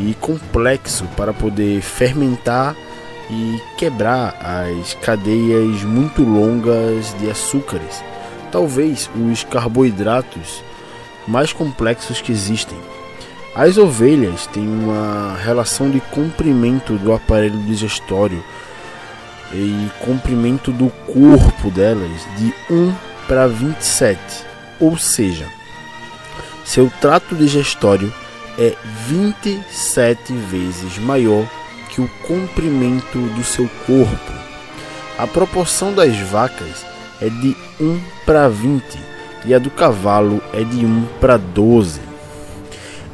e complexo para poder fermentar e quebrar as cadeias muito longas de açúcares, talvez os carboidratos mais complexos que existem. As ovelhas têm uma relação de comprimento do aparelho digestório e comprimento do corpo delas de 1 para 27, ou seja, seu trato digestório é 27 vezes maior que o comprimento do seu corpo. A proporção das vacas é de 1 para 20 e a do cavalo é de 1 para 12.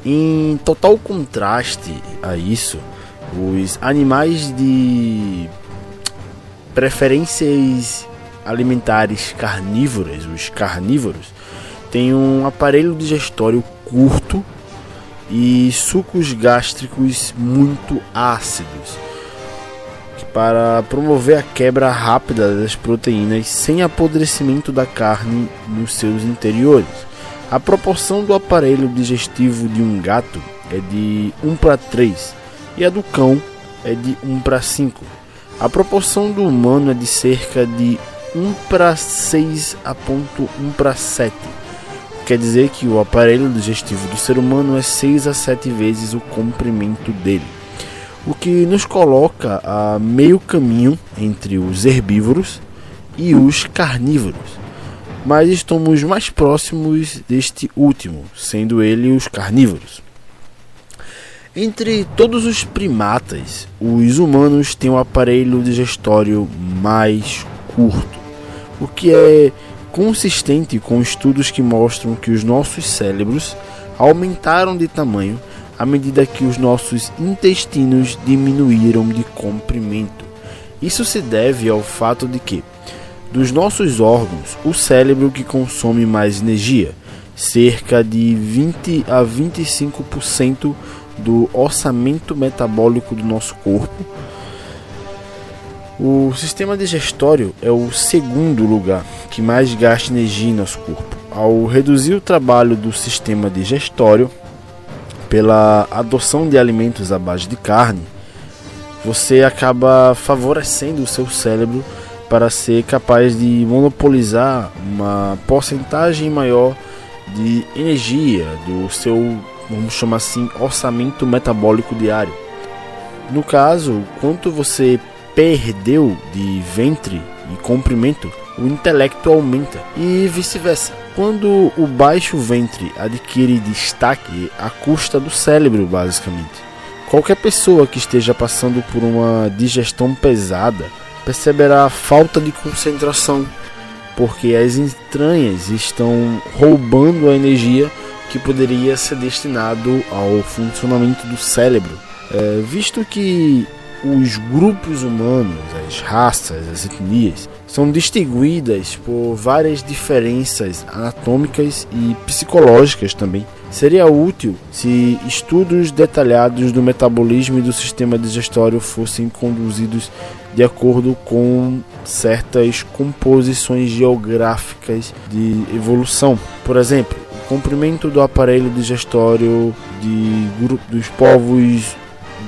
Em total contraste a isso, os animais de preferências alimentares carnívoras, os carnívoros, têm um aparelho digestório curto e sucos gástricos muito ácidos para promover a quebra rápida das proteínas sem apodrecimento da carne nos seus interiores. A proporção do aparelho digestivo de um gato é de 1 para 3 e a do cão é de 1 para 5. A proporção do humano é de cerca de 1 para 6 a ponto 1 para 7. Quer dizer que o aparelho digestivo do ser humano é 6 a 7 vezes o comprimento dele. O que nos coloca a meio caminho entre os herbívoros e os carnívoros. Mas estamos mais próximos deste último, sendo ele os carnívoros. Entre todos os primatas, os humanos têm o um aparelho digestório mais curto, o que é consistente com estudos que mostram que os nossos cérebros aumentaram de tamanho à medida que os nossos intestinos diminuíram de comprimento. Isso se deve ao fato de que, dos nossos órgãos, o cérebro que consome mais energia, cerca de 20 a 25% do orçamento metabólico do nosso corpo. O sistema digestório é o segundo lugar que mais gasta energia em nosso corpo. Ao reduzir o trabalho do sistema digestório pela adoção de alimentos à base de carne, você acaba favorecendo o seu cérebro para ser capaz de monopolizar uma porcentagem maior de energia do seu vamos chamar assim, orçamento metabólico diário. No caso, quanto você perdeu de ventre e comprimento, o intelecto aumenta e vice-versa. Quando o baixo ventre adquire destaque à custa do cérebro, basicamente. Qualquer pessoa que esteja passando por uma digestão pesada perceberá falta de concentração, porque as entranhas estão roubando a energia que poderia ser destinado ao funcionamento do cérebro, é, visto que os grupos humanos, as raças, as etnias, são distinguidas por várias diferenças anatômicas e psicológicas também. Seria útil se estudos detalhados do metabolismo e do sistema digestório fossem conduzidos de acordo com certas composições geográficas de evolução. Por exemplo, comprimento do aparelho digestório de dos povos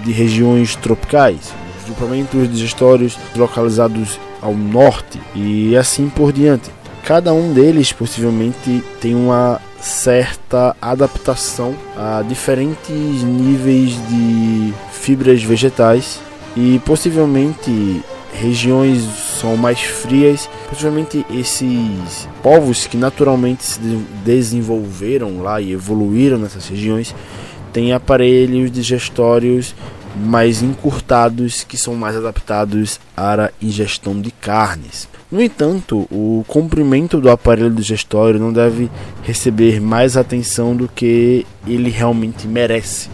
de regiões tropicais, os grupamentos digestórios localizados ao norte e assim por diante. Cada um deles possivelmente tem uma certa adaptação a diferentes níveis de fibras vegetais e possivelmente regiões são mais frias. Possivelmente esses povos que naturalmente se desenvolveram lá e evoluíram nessas regiões têm aparelhos digestórios mais encurtados que são mais adaptados à ingestão de carnes. No entanto, o comprimento do aparelho digestório não deve receber mais atenção do que ele realmente merece.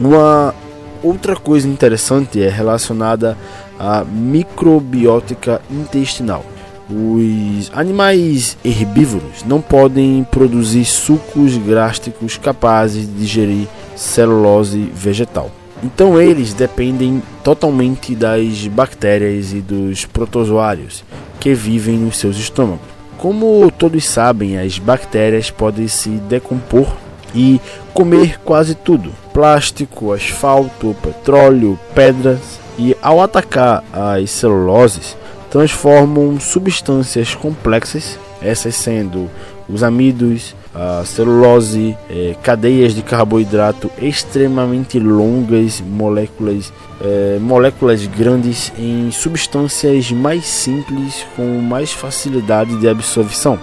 Uma outra coisa interessante é relacionada a microbiótica intestinal. Os animais herbívoros não podem produzir sucos gástricos capazes de digerir celulose vegetal. Então eles dependem totalmente das bactérias e dos protozoários que vivem nos seus estômagos. Como todos sabem, as bactérias podem se decompor e comer quase tudo: plástico, asfalto, petróleo, pedras. E ao atacar as celuloses, transformam substâncias complexas, essas sendo os amidos, a celulose, é, cadeias de carboidrato extremamente longas, moléculas, é, moléculas grandes em substâncias mais simples com mais facilidade de absorção.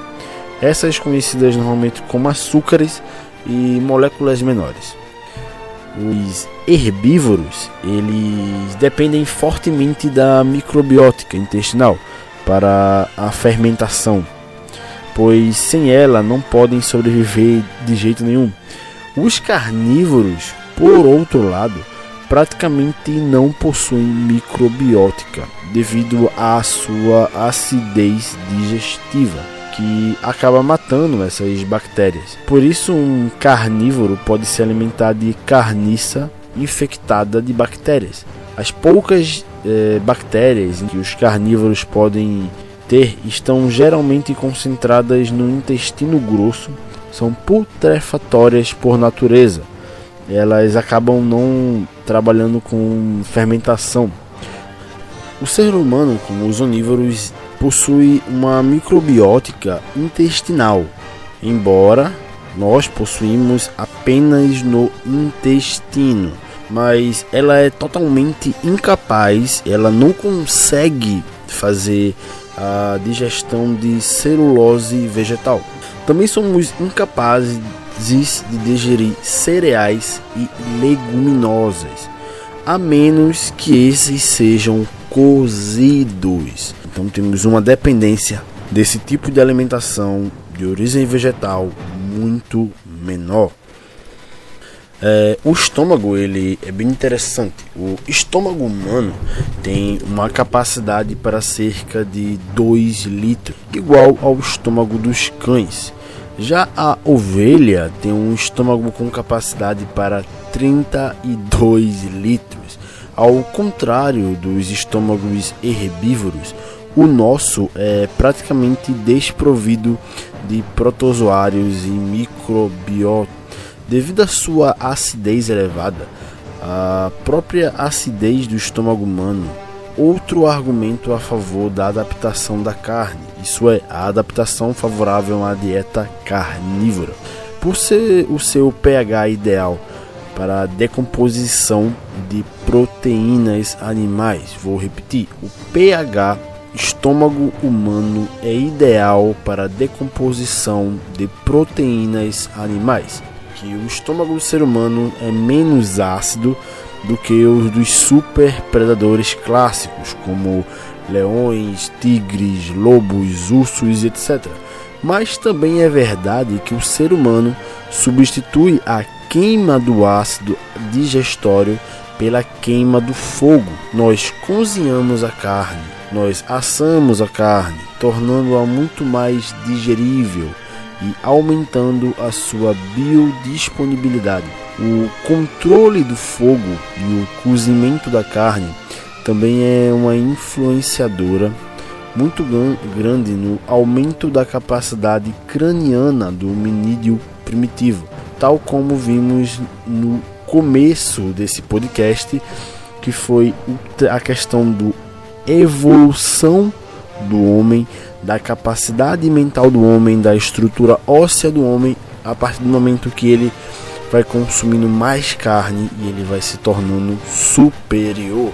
Essas conhecidas normalmente como açúcares e moléculas menores. Os herbívoros eles dependem fortemente da microbiótica intestinal para a fermentação pois sem ela não podem sobreviver de jeito nenhum. Os carnívoros, por outro lado, praticamente não possuem microbiótica devido à sua acidez digestiva, que acaba matando essas bactérias. Por isso, um carnívoro pode se alimentar de carniça infectada de bactérias. As poucas eh, bactérias que os carnívoros podem ter estão geralmente concentradas no intestino grosso, são putrefatórias por natureza. Elas acabam não trabalhando com fermentação. O ser humano, como os onívoros, possui uma microbiótica intestinal, embora nós possuímos apenas no intestino, mas ela é totalmente incapaz, ela não consegue fazer a digestão de celulose vegetal. Também somos incapazes de digerir cereais e leguminosas, a menos que esses sejam cozidos. Então temos uma dependência desse tipo de alimentação de origem vegetal muito menor. É, o estômago ele é bem interessante. O estômago humano tem uma capacidade para cerca de 2 litros, igual ao estômago dos cães. Já a ovelha tem um estômago com capacidade para 32 litros. Ao contrário dos estômagos herbívoros, o nosso é praticamente desprovido de protozoários e microbiota Devido à sua acidez elevada, a própria acidez do estômago humano, outro argumento a favor da adaptação da carne, isso é, a adaptação favorável uma dieta carnívora, por ser o seu pH ideal para a decomposição de proteínas animais. Vou repetir: o pH estômago humano é ideal para a decomposição de proteínas animais que o estômago do ser humano é menos ácido do que os dos super predadores clássicos, como leões, tigres, lobos, ursos, etc. Mas também é verdade que o ser humano substitui a queima do ácido digestório pela queima do fogo. Nós cozinhamos a carne, nós assamos a carne, tornando-a muito mais digerível e aumentando a sua biodisponibilidade. O controle do fogo e o cozimento da carne também é uma influenciadora muito grande no aumento da capacidade craniana do hominídeo primitivo, tal como vimos no começo desse podcast, que foi a questão do evolução do homem da capacidade mental do homem, da estrutura óssea do homem, a partir do momento que ele vai consumindo mais carne e ele vai se tornando superior.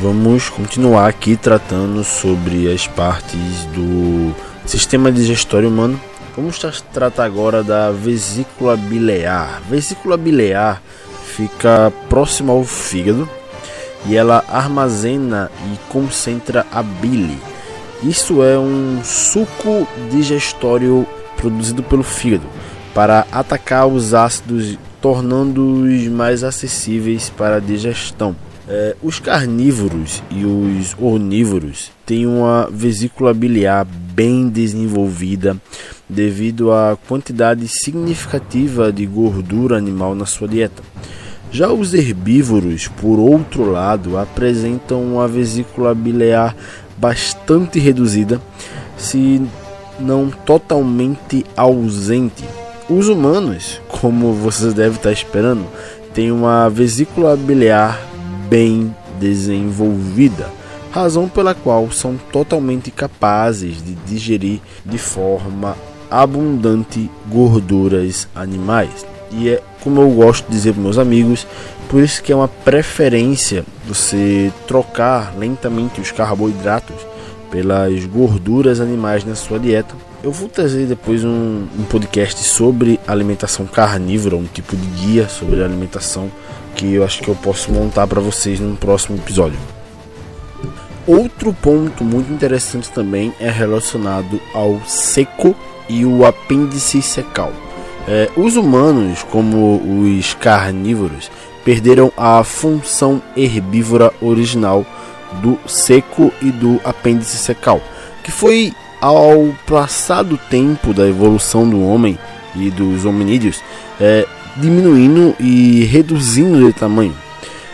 Vamos continuar aqui tratando sobre as partes do sistema digestório humano. Vamos tratar agora da vesícula biliar. Vesícula biliar fica próxima ao fígado e ela armazena e concentra a bile isso é um suco digestório produzido pelo fígado para atacar os ácidos, tornando-os mais acessíveis para a digestão. É, os carnívoros e os onívoros têm uma vesícula biliar bem desenvolvida devido à quantidade significativa de gordura animal na sua dieta. Já os herbívoros, por outro lado, apresentam uma vesícula biliar bastante reduzida, se não totalmente ausente. Os humanos, como vocês devem estar esperando, têm uma vesícula biliar bem desenvolvida, razão pela qual são totalmente capazes de digerir de forma abundante gorduras animais. E é como eu gosto de dizer para meus amigos, por isso que é uma preferência você trocar lentamente os carboidratos pelas gorduras animais na sua dieta. Eu vou trazer depois um, um podcast sobre alimentação carnívora, um tipo de guia sobre alimentação que eu acho que eu posso montar para vocês no próximo episódio. Outro ponto muito interessante também é relacionado ao seco e o apêndice secal. É, os humanos, como os carnívoros, perderam a função herbívora original do seco e do apêndice secal, que foi ao passar do tempo da evolução do homem e dos hominídeos, é, diminuindo e reduzindo de tamanho.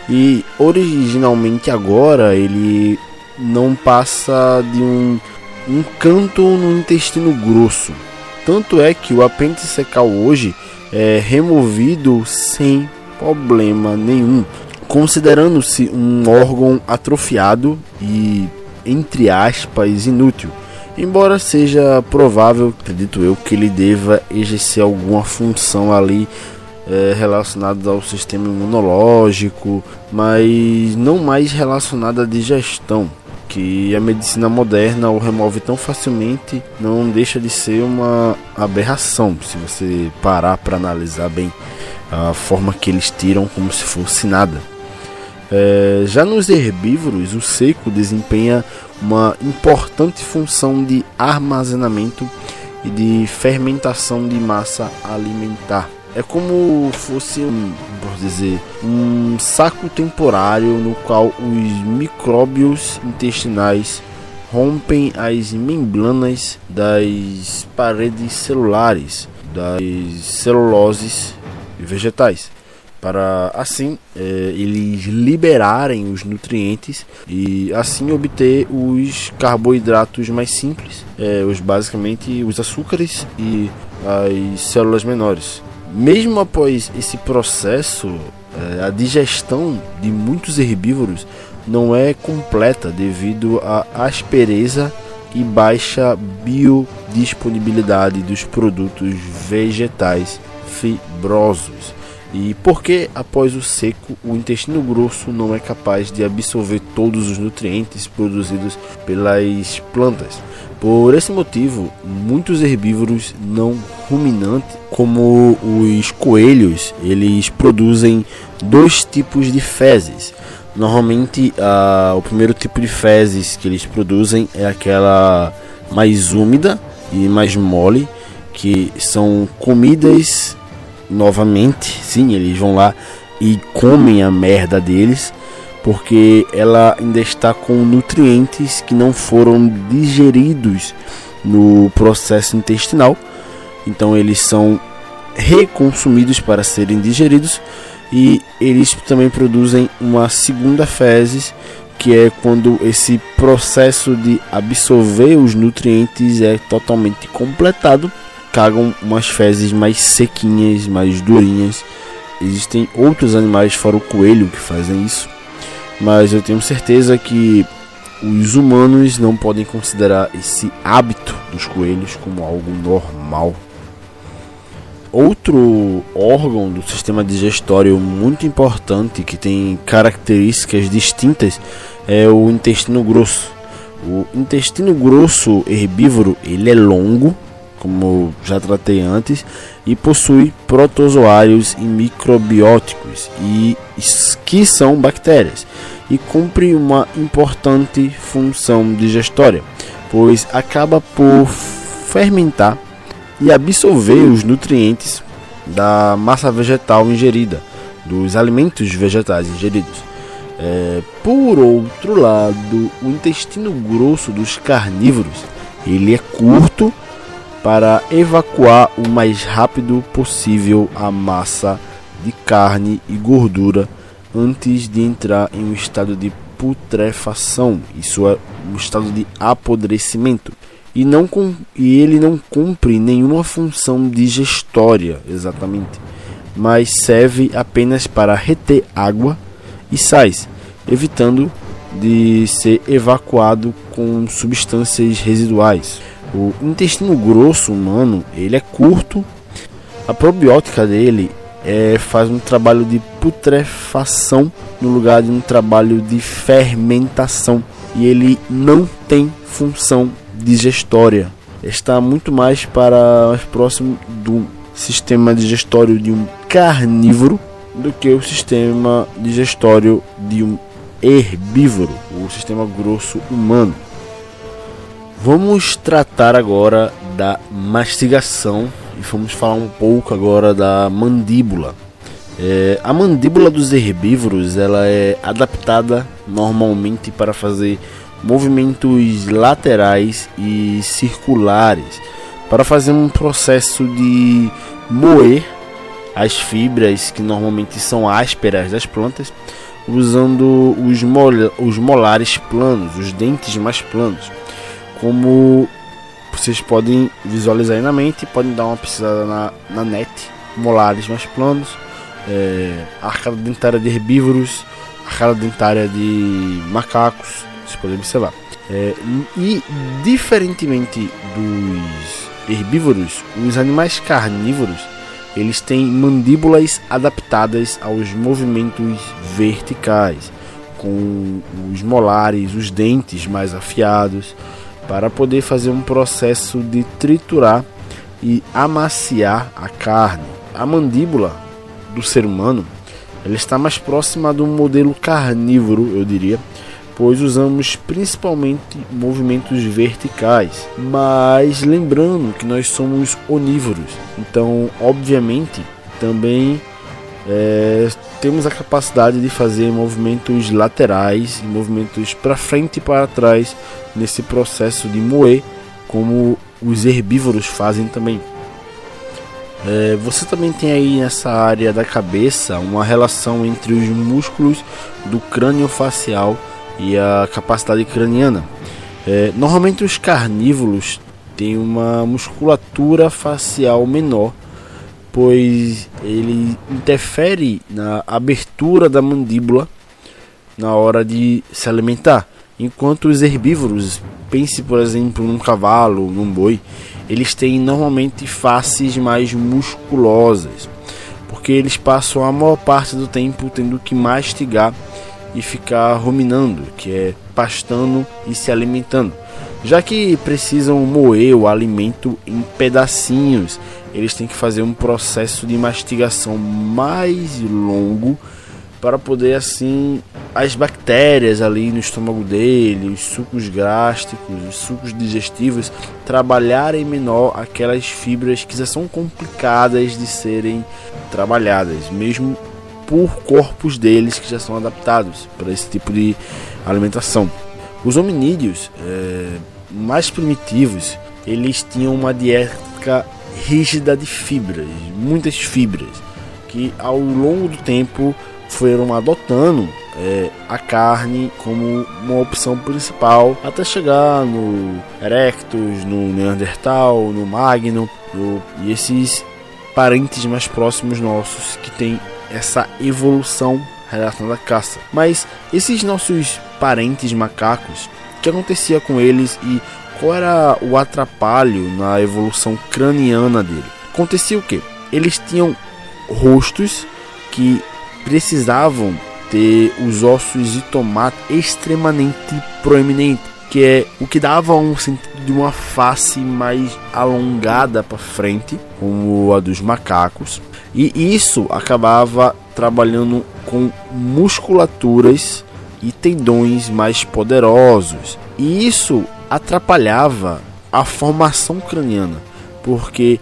E originalmente agora ele não passa de um, um canto no intestino grosso. Tanto é que o apêndice secal hoje é removido sem problema nenhum, considerando-se um órgão atrofiado e, entre aspas, inútil. Embora seja provável, acredito eu, que ele deva exercer alguma função ali é, relacionadas ao sistema imunológico, mas não mais relacionada à digestão, que a medicina moderna o remove tão facilmente, não deixa de ser uma aberração, se você parar para analisar bem a forma que eles tiram como se fosse nada. É, já nos herbívoros, o seco desempenha uma importante função de armazenamento e de fermentação de massa alimentar. É como fosse um, por dizer, um saco temporário no qual os micróbios intestinais rompem as membranas das paredes celulares das celuloses vegetais para assim é, eles liberarem os nutrientes e assim obter os carboidratos mais simples, é, os basicamente os açúcares e as células menores. Mesmo após esse processo, é, a digestão de muitos herbívoros não é completa devido à aspereza e baixa biodisponibilidade dos produtos vegetais fibrosos. E porque após o seco, o intestino grosso não é capaz de absorver todos os nutrientes produzidos pelas plantas. Por esse motivo, muitos herbívoros não ruminantes, como os coelhos, eles produzem dois tipos de fezes. Normalmente, o primeiro tipo de fezes que eles produzem é aquela mais úmida e mais mole, que são comidas novamente. Sim, eles vão lá e comem a merda deles porque ela ainda está com nutrientes que não foram digeridos no processo intestinal. Então eles são reconsumidos para serem digeridos e eles também produzem uma segunda fezes que é quando esse processo de absorver os nutrientes é totalmente completado, cagam umas fezes mais sequinhas, mais durinhas. Existem outros animais fora o coelho que fazem isso mas eu tenho certeza que os humanos não podem considerar esse hábito dos coelhos como algo normal. Outro órgão do sistema digestório muito importante que tem características distintas é o intestino grosso. O intestino grosso herbívoro ele é longo, como já tratei antes, e possui protozoários e microbióticos e que são bactérias e cumpre uma importante função digestória, pois acaba por fermentar e absorver os nutrientes da massa vegetal ingerida, dos alimentos vegetais ingeridos. É, por outro lado, o intestino grosso dos carnívoros ele é curto para evacuar o mais rápido possível a massa de carne e gordura antes de entrar em um estado de putrefação, isso é um estado de apodrecimento. E, não, e ele não cumpre nenhuma função digestória, exatamente. mas serve apenas para reter água e sais, evitando de ser evacuado com substâncias residuais. O intestino grosso humano ele é curto, a probiótica dele é, faz um trabalho de putrefação no lugar de um trabalho de fermentação e ele não tem função digestória. Está muito mais para mais próximo do sistema digestório de um carnívoro do que o sistema digestório de um herbívoro, o sistema grosso humano. Vamos tratar agora da mastigação e vamos falar um pouco agora da mandíbula. É, a mandíbula dos herbívoros ela é adaptada normalmente para fazer movimentos laterais e circulares para fazer um processo de moer as fibras que normalmente são ásperas das plantas, usando os, mol os molares planos, os dentes mais planos. Como vocês podem visualizar aí na mente, podem dar uma pesquisada na, na net, molares mais planos, é, arcada dentária de herbívoros, arcada dentária de macacos, vocês podem observar. É, e diferentemente dos herbívoros, os animais carnívoros eles têm mandíbulas adaptadas aos movimentos verticais, com os molares, os dentes mais afiados, para poder fazer um processo de triturar e amaciar a carne. A mandíbula do ser humano ela está mais próxima do modelo carnívoro, eu diria, pois usamos principalmente movimentos verticais. Mas lembrando que nós somos onívoros, então, obviamente, também é, temos a capacidade de fazer movimentos laterais, movimentos para frente e para trás nesse processo de moer, como os herbívoros fazem também. É, você também tem aí nessa área da cabeça uma relação entre os músculos do crânio facial e a capacidade craniana. É, normalmente os carnívoros têm uma musculatura facial menor, pois ele interfere na abertura da mandíbula na hora de se alimentar. Enquanto os herbívoros, pense por exemplo num cavalo, num boi, eles têm normalmente faces mais musculosas, porque eles passam a maior parte do tempo tendo que mastigar e ficar ruminando, que é pastando e se alimentando. Já que precisam moer o alimento em pedacinhos, eles têm que fazer um processo de mastigação mais longo para poder assim as bactérias ali no estômago dele, os sucos gástricos, os sucos digestivos trabalharem menor aquelas fibras que já são complicadas de serem trabalhadas, mesmo por corpos deles que já são adaptados para esse tipo de alimentação. Os hominídeos é, mais primitivos, eles tinham uma dieta rígida de fibras, muitas fibras, que ao longo do tempo foram adotando é, a carne como uma opção principal até chegar no Erectus, no Neandertal, no Magno no, e esses parentes mais próximos nossos que têm essa evolução relacionada à caça. Mas esses nossos parentes macacos, o que acontecia com eles e qual era o atrapalho na evolução craniana dele? Acontecia o que? Eles tinham rostos que precisavam ter os ossos de tomate extremamente proeminentes, que é o que dava um sentido de uma face mais alongada para frente, como a dos macacos, e isso acabava trabalhando com musculaturas e tendões mais poderosos. E isso atrapalhava a formação craniana, porque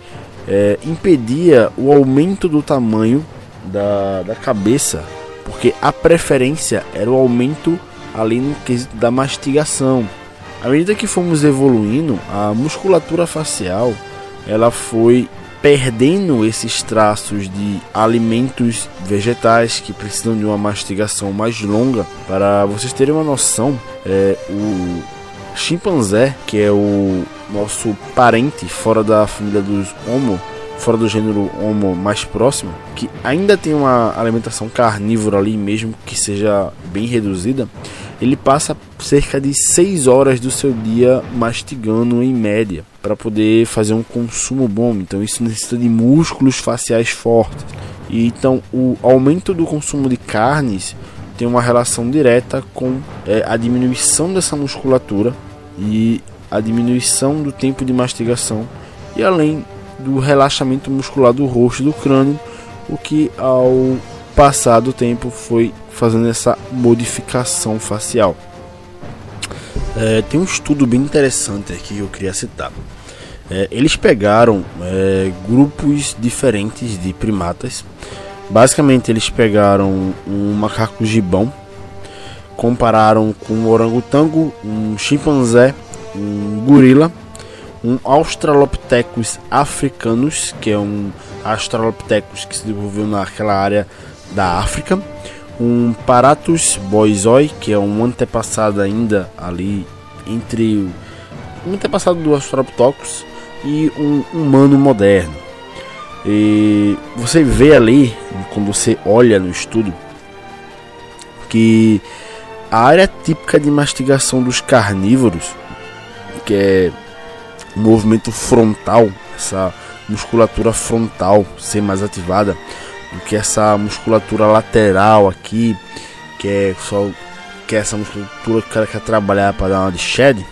é, impedia o aumento do tamanho da, da cabeça, porque a preferência era o aumento ali no quesito da mastigação. À medida que fomos evoluindo, a musculatura facial ela foi perdendo esses traços de alimentos vegetais que precisam de uma mastigação mais longa. Para vocês terem uma noção, é, o chimpanzé, que é o nosso parente fora da família dos Homo, fora do gênero Homo mais próximo, que ainda tem uma alimentação carnívora ali, mesmo que seja bem reduzida, ele passa cerca de 6 horas do seu dia mastigando em média para poder fazer um consumo bom. Então isso necessita de músculos faciais fortes. E então o aumento do consumo de carnes tem uma relação direta com é, a diminuição dessa musculatura e a diminuição do tempo de mastigação e além do relaxamento muscular do rosto e do crânio, o que ao passar do tempo foi fazendo essa modificação facial. É, tem um estudo bem interessante aqui que eu queria citar. É, eles pegaram é, grupos diferentes de primatas. Basicamente, eles pegaram um macaco gibão, compararam com um orangotango, um chimpanzé, um gorila um Australopithecus africanus, que é um Australopithecus que se desenvolveu naquela área da África, um Paratus boisoi, que é um antepassado ainda ali entre um antepassado do Australopithecus e um humano moderno. E você vê ali, quando você olha no estudo, que a área típica de mastigação dos carnívoros, que é movimento frontal, essa musculatura frontal ser mais ativada do que essa musculatura lateral aqui, que é só que é essa musculatura que o cara quer trabalhar para dar uma de shed.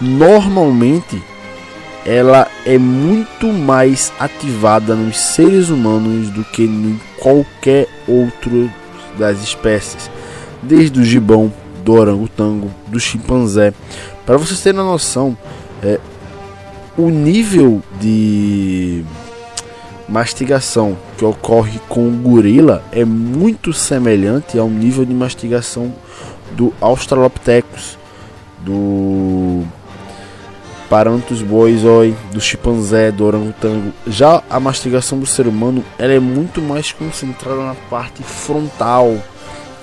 Normalmente ela é muito mais ativada nos seres humanos do que em qualquer outro das espécies, desde o gibão, do orangotango, do chimpanzé. Para vocês terem uma noção, é, o nível de mastigação que ocorre com o gorila é muito semelhante ao nível de mastigação do Australopithecus, do Paranthus boisoi, do chimpanzé, do orangotango. Já a mastigação do ser humano ela é muito mais concentrada na parte frontal.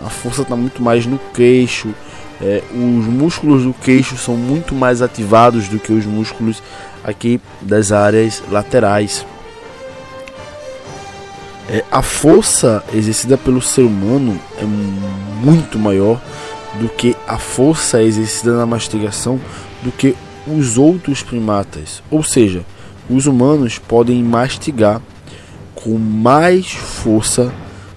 A força está muito mais no queixo. É, os músculos do queixo são muito mais ativados do que os músculos aqui das áreas laterais. É, a força exercida pelo ser humano é muito maior do que a força exercida na mastigação do que os outros primatas. Ou seja, os humanos podem mastigar com mais força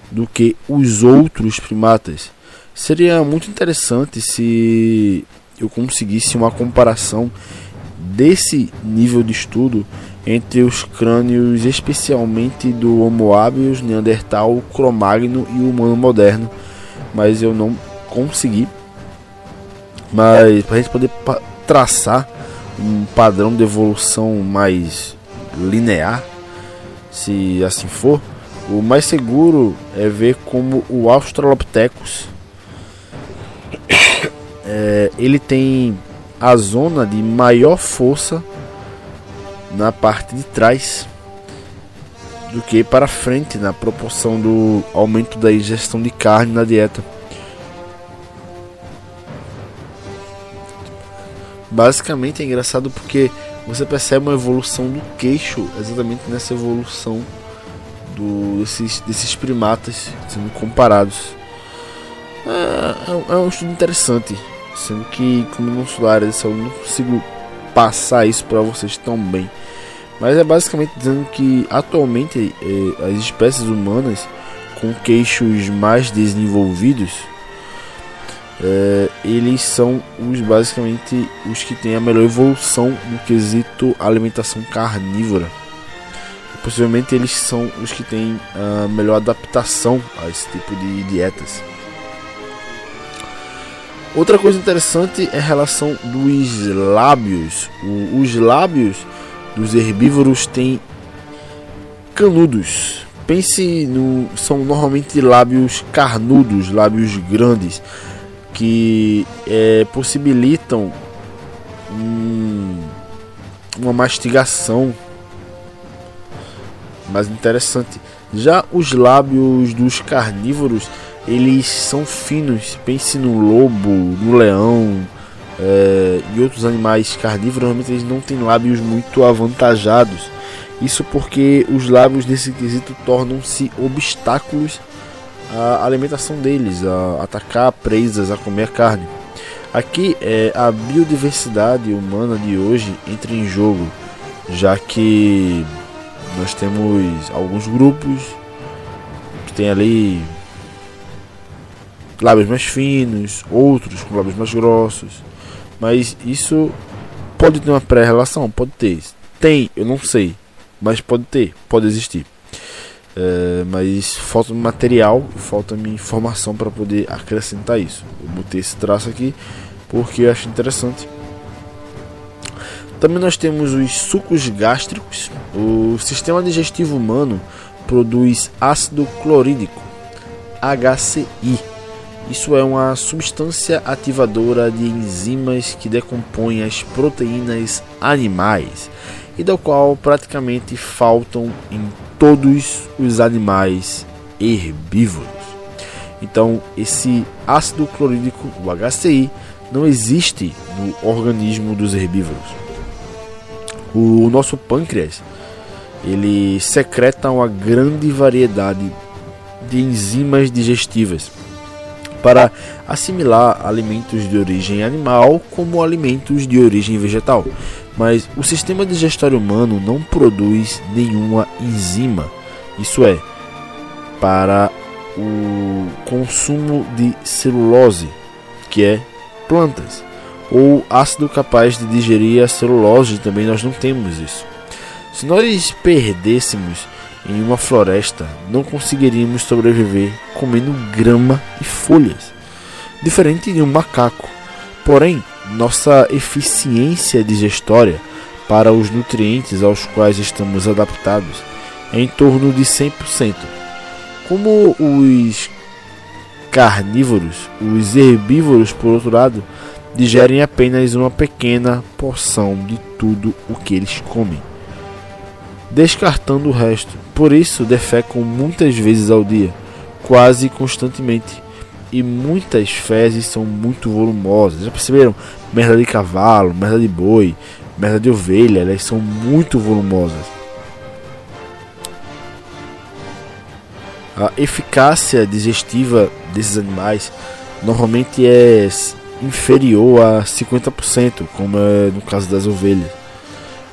do que os outros primatas. Seria muito interessante se eu conseguisse uma comparação desse nível de estudo entre os crânios, especialmente do Homo habeas, Neandertal, Cro-Magno e o humano moderno, mas eu não consegui. Mas para a gente poder traçar um padrão de evolução mais linear, se assim for, o mais seguro é ver como o Australopithecus é, ele tem a zona de maior força na parte de trás do que para frente na proporção do aumento da ingestão de carne na dieta. Basicamente é engraçado porque você percebe uma evolução do queixo exatamente nessa evolução do, desses, desses primatas sendo comparados. É, é, é um estudo interessante Sendo que, como não sou da área de saúde, não consigo passar isso para vocês tão bem. Mas é basicamente dizendo que atualmente eh, as espécies humanas com queixos mais desenvolvidos eh, eles são os basicamente os que têm a melhor evolução no quesito alimentação carnívora. Possivelmente eles são os que têm a melhor adaptação a esse tipo de dietas. Outra coisa interessante é a relação dos lábios. O, os lábios dos herbívoros têm canudos. Pense no são normalmente lábios carnudos, lábios grandes que é, possibilitam um, uma mastigação mais interessante. Já os lábios dos carnívoros eles são finos. Pense no lobo, no leão é, e outros animais carnívoros. Normalmente eles não têm lábios muito avantajados. Isso porque os lábios nesse quesito tornam-se obstáculos à alimentação deles, a atacar presas, a comer carne. Aqui é, a biodiversidade humana de hoje entra em jogo, já que nós temos alguns grupos que tem ali lábios mais finos, outros com lábios mais grossos, mas isso pode ter uma pré-relação, pode ter. Tem, eu não sei, mas pode ter, pode existir. É, mas falta material, falta minha informação para poder acrescentar isso. Eu botei esse traço aqui porque eu acho interessante. Também nós temos os sucos gástricos. O sistema digestivo humano produz ácido clorídrico, HCI. Isso é uma substância ativadora de enzimas que decompõem as proteínas animais e da qual praticamente faltam em todos os animais herbívoros. Então, esse ácido clorídrico, o HCI, não existe no organismo dos herbívoros. O nosso pâncreas ele secreta uma grande variedade de enzimas digestivas para assimilar alimentos de origem animal como alimentos de origem vegetal mas o sistema digestório humano não produz nenhuma enzima, isso é, para o consumo de celulose, que é plantas, ou ácido capaz de digerir a celulose, também nós não temos isso. Se nós perdêssemos em uma floresta, não conseguiríamos sobreviver comendo grama e folhas, diferente de um macaco. Porém, nossa eficiência digestória para os nutrientes aos quais estamos adaptados é em torno de 100%. Como os carnívoros, os herbívoros, por outro lado, digerem apenas uma pequena porção de tudo o que eles comem, descartando o resto. Por isso, defecam muitas vezes ao dia, quase constantemente e muitas fezes são muito volumosas. Já perceberam? Merda de cavalo, merda de boi, merda de ovelha, elas são muito volumosas. A eficácia digestiva desses animais normalmente é inferior a 50%, como é no caso das ovelhas.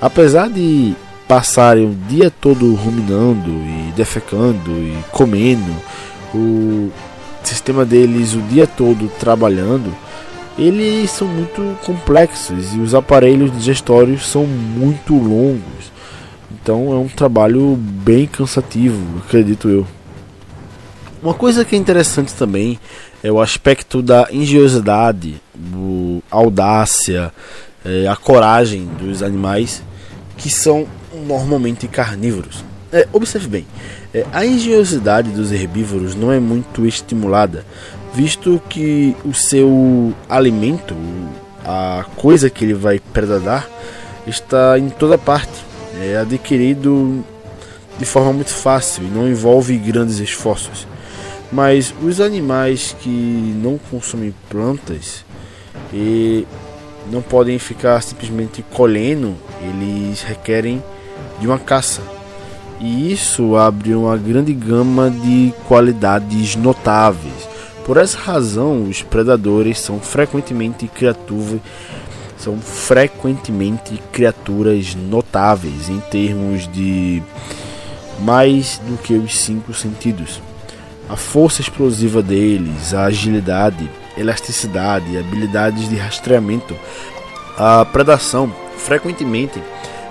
Apesar de passarem o dia todo ruminando e defecando e comendo, o sistema deles o dia todo trabalhando, eles são muito complexos e os aparelhos digestórios são muito longos. Então é um trabalho bem cansativo, acredito eu. Uma coisa que é interessante também é o aspecto da engenhosidade, a audácia, é, a coragem dos animais que são normalmente carnívoros. É, observe bem, é, a engenhosidade dos herbívoros não é muito estimulada, visto que o seu alimento, a coisa que ele vai predar, está em toda parte. É adquirido de forma muito fácil e não envolve grandes esforços. Mas os animais que não consomem plantas e não podem ficar simplesmente colhendo, eles requerem de uma caça e isso abre uma grande gama de qualidades notáveis. Por essa razão, os predadores são frequentemente criaturas são frequentemente criaturas notáveis em termos de mais do que os cinco sentidos. A força explosiva deles, a agilidade, elasticidade, habilidades de rastreamento, a predação frequentemente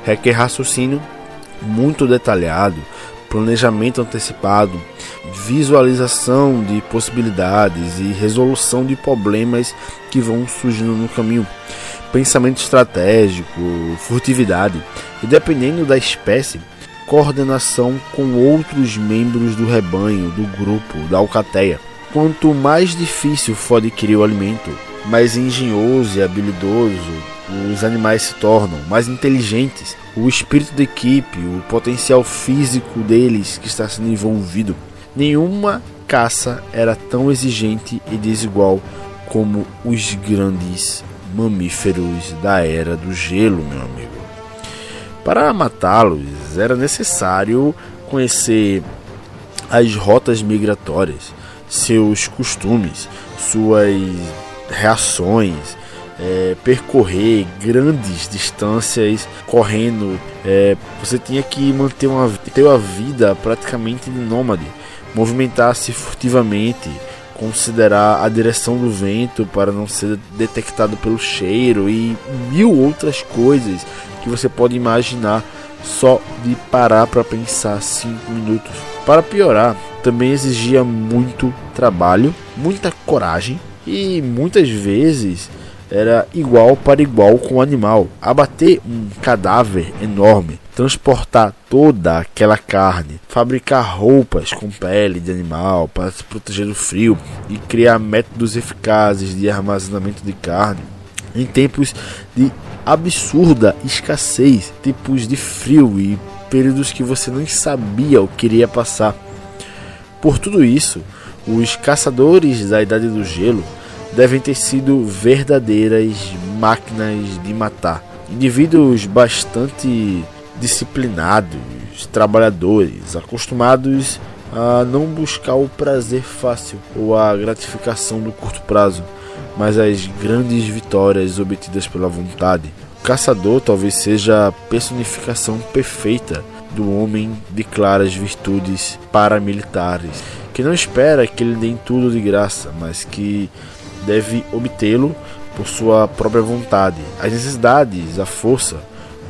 requer raciocínio muito detalhado, planejamento antecipado, visualização de possibilidades e resolução de problemas que vão surgindo no caminho, pensamento estratégico, furtividade e, dependendo da espécie, coordenação com outros membros do rebanho, do grupo, da alcateia. Quanto mais difícil for adquirir o alimento, mais engenhoso e habilidoso os animais se tornam mais inteligentes, o espírito da equipe, o potencial físico deles que está sendo envolvido. Nenhuma caça era tão exigente e desigual como os grandes mamíferos da era do gelo, meu amigo. Para matá-los, era necessário conhecer as rotas migratórias, seus costumes, suas reações, é, percorrer grandes distâncias correndo. É, você tinha que manter uma, ter uma vida praticamente de nômade, movimentar-se furtivamente, considerar a direção do vento para não ser detectado pelo cheiro e mil outras coisas que você pode imaginar só de parar para pensar cinco minutos. Para piorar, também exigia muito trabalho, muita coragem e muitas vezes era igual para igual com o animal. Abater um cadáver enorme, transportar toda aquela carne, fabricar roupas com pele de animal para se proteger do frio e criar métodos eficazes de armazenamento de carne em tempos de absurda escassez, tipos de frio e períodos que você não sabia o que iria passar. Por tudo isso, os caçadores da Idade do Gelo devem ter sido verdadeiras máquinas de matar. Indivíduos bastante disciplinados, trabalhadores, acostumados a não buscar o prazer fácil ou a gratificação do curto prazo, mas as grandes vitórias obtidas pela vontade. O caçador talvez seja a personificação perfeita do homem de claras virtudes paramilitares, que não espera que lhe deem tudo de graça, mas que deve obtê-lo por sua própria vontade. As necessidades, a força,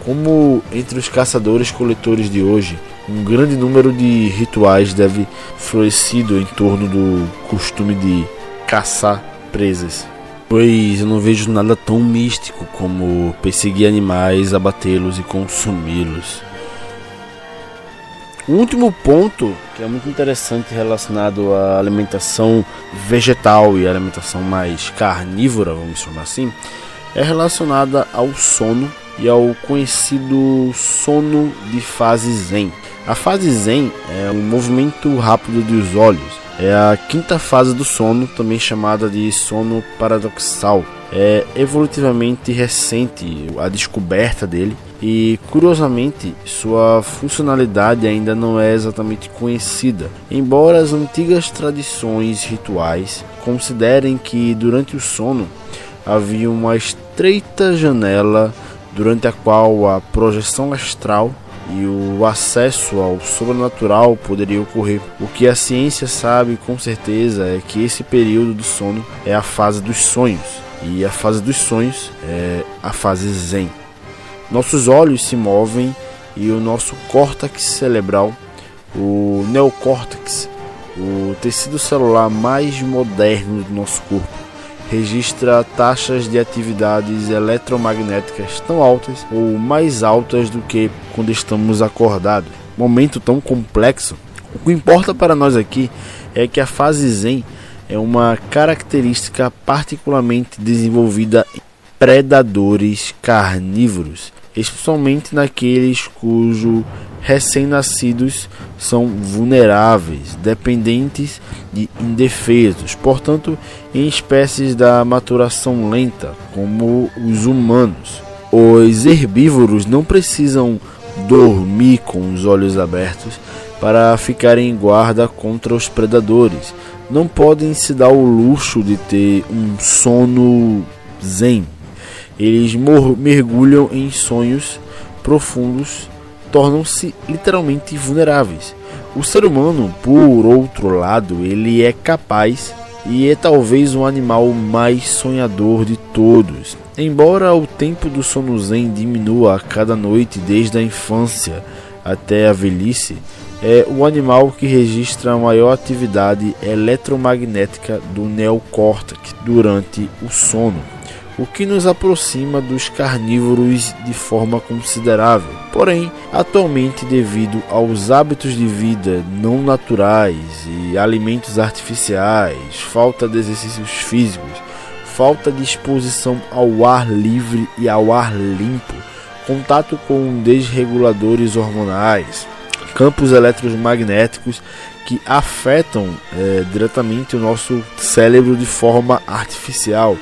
como entre os caçadores-coletores de hoje, um grande número de rituais deve florescido em torno do costume de caçar presas. Pois eu não vejo nada tão místico como perseguir animais, abatê-los e consumi-los. O último ponto, que é muito interessante relacionado à alimentação vegetal e alimentação mais carnívora, vamos chamar assim, é relacionada ao sono e ao conhecido sono de fase Zen. A fase Zen é um movimento rápido dos olhos. É a quinta fase do sono, também chamada de sono paradoxal. É evolutivamente recente a descoberta dele e curiosamente sua funcionalidade ainda não é exatamente conhecida, embora as antigas tradições rituais considerem que durante o sono havia uma estreita janela durante a qual a projeção astral e o acesso ao sobrenatural poderia ocorrer. O que a ciência sabe com certeza é que esse período do sono é a fase dos sonhos, e a fase dos sonhos é a fase Zen. Nossos olhos se movem e o nosso córtex cerebral, o neocórtex, o tecido celular mais moderno do nosso corpo, registra taxas de atividades eletromagnéticas tão altas ou mais altas do que quando estamos acordados. Momento tão complexo. O que importa para nós aqui é que a fase Zen é uma característica particularmente desenvolvida predadores carnívoros especialmente naqueles cujos recém-nascidos são vulneráveis, dependentes e indefesos, portanto, em espécies da maturação lenta, como os humanos. Os herbívoros não precisam dormir com os olhos abertos para ficarem em guarda contra os predadores. Não podem se dar o luxo de ter um sono zen, eles mergulham em sonhos profundos, tornam-se literalmente vulneráveis. O ser humano, por outro lado, ele é capaz e é talvez o animal mais sonhador de todos. Embora o tempo do sono zen diminua a cada noite desde a infância até a velhice, é o animal que registra a maior atividade eletromagnética do neocórtex durante o sono o que nos aproxima dos carnívoros de forma considerável. Porém, atualmente, devido aos hábitos de vida não naturais e alimentos artificiais, falta de exercícios físicos, falta de exposição ao ar livre e ao ar limpo, contato com desreguladores hormonais, campos eletromagnéticos que afetam é, diretamente o nosso cérebro de forma artificial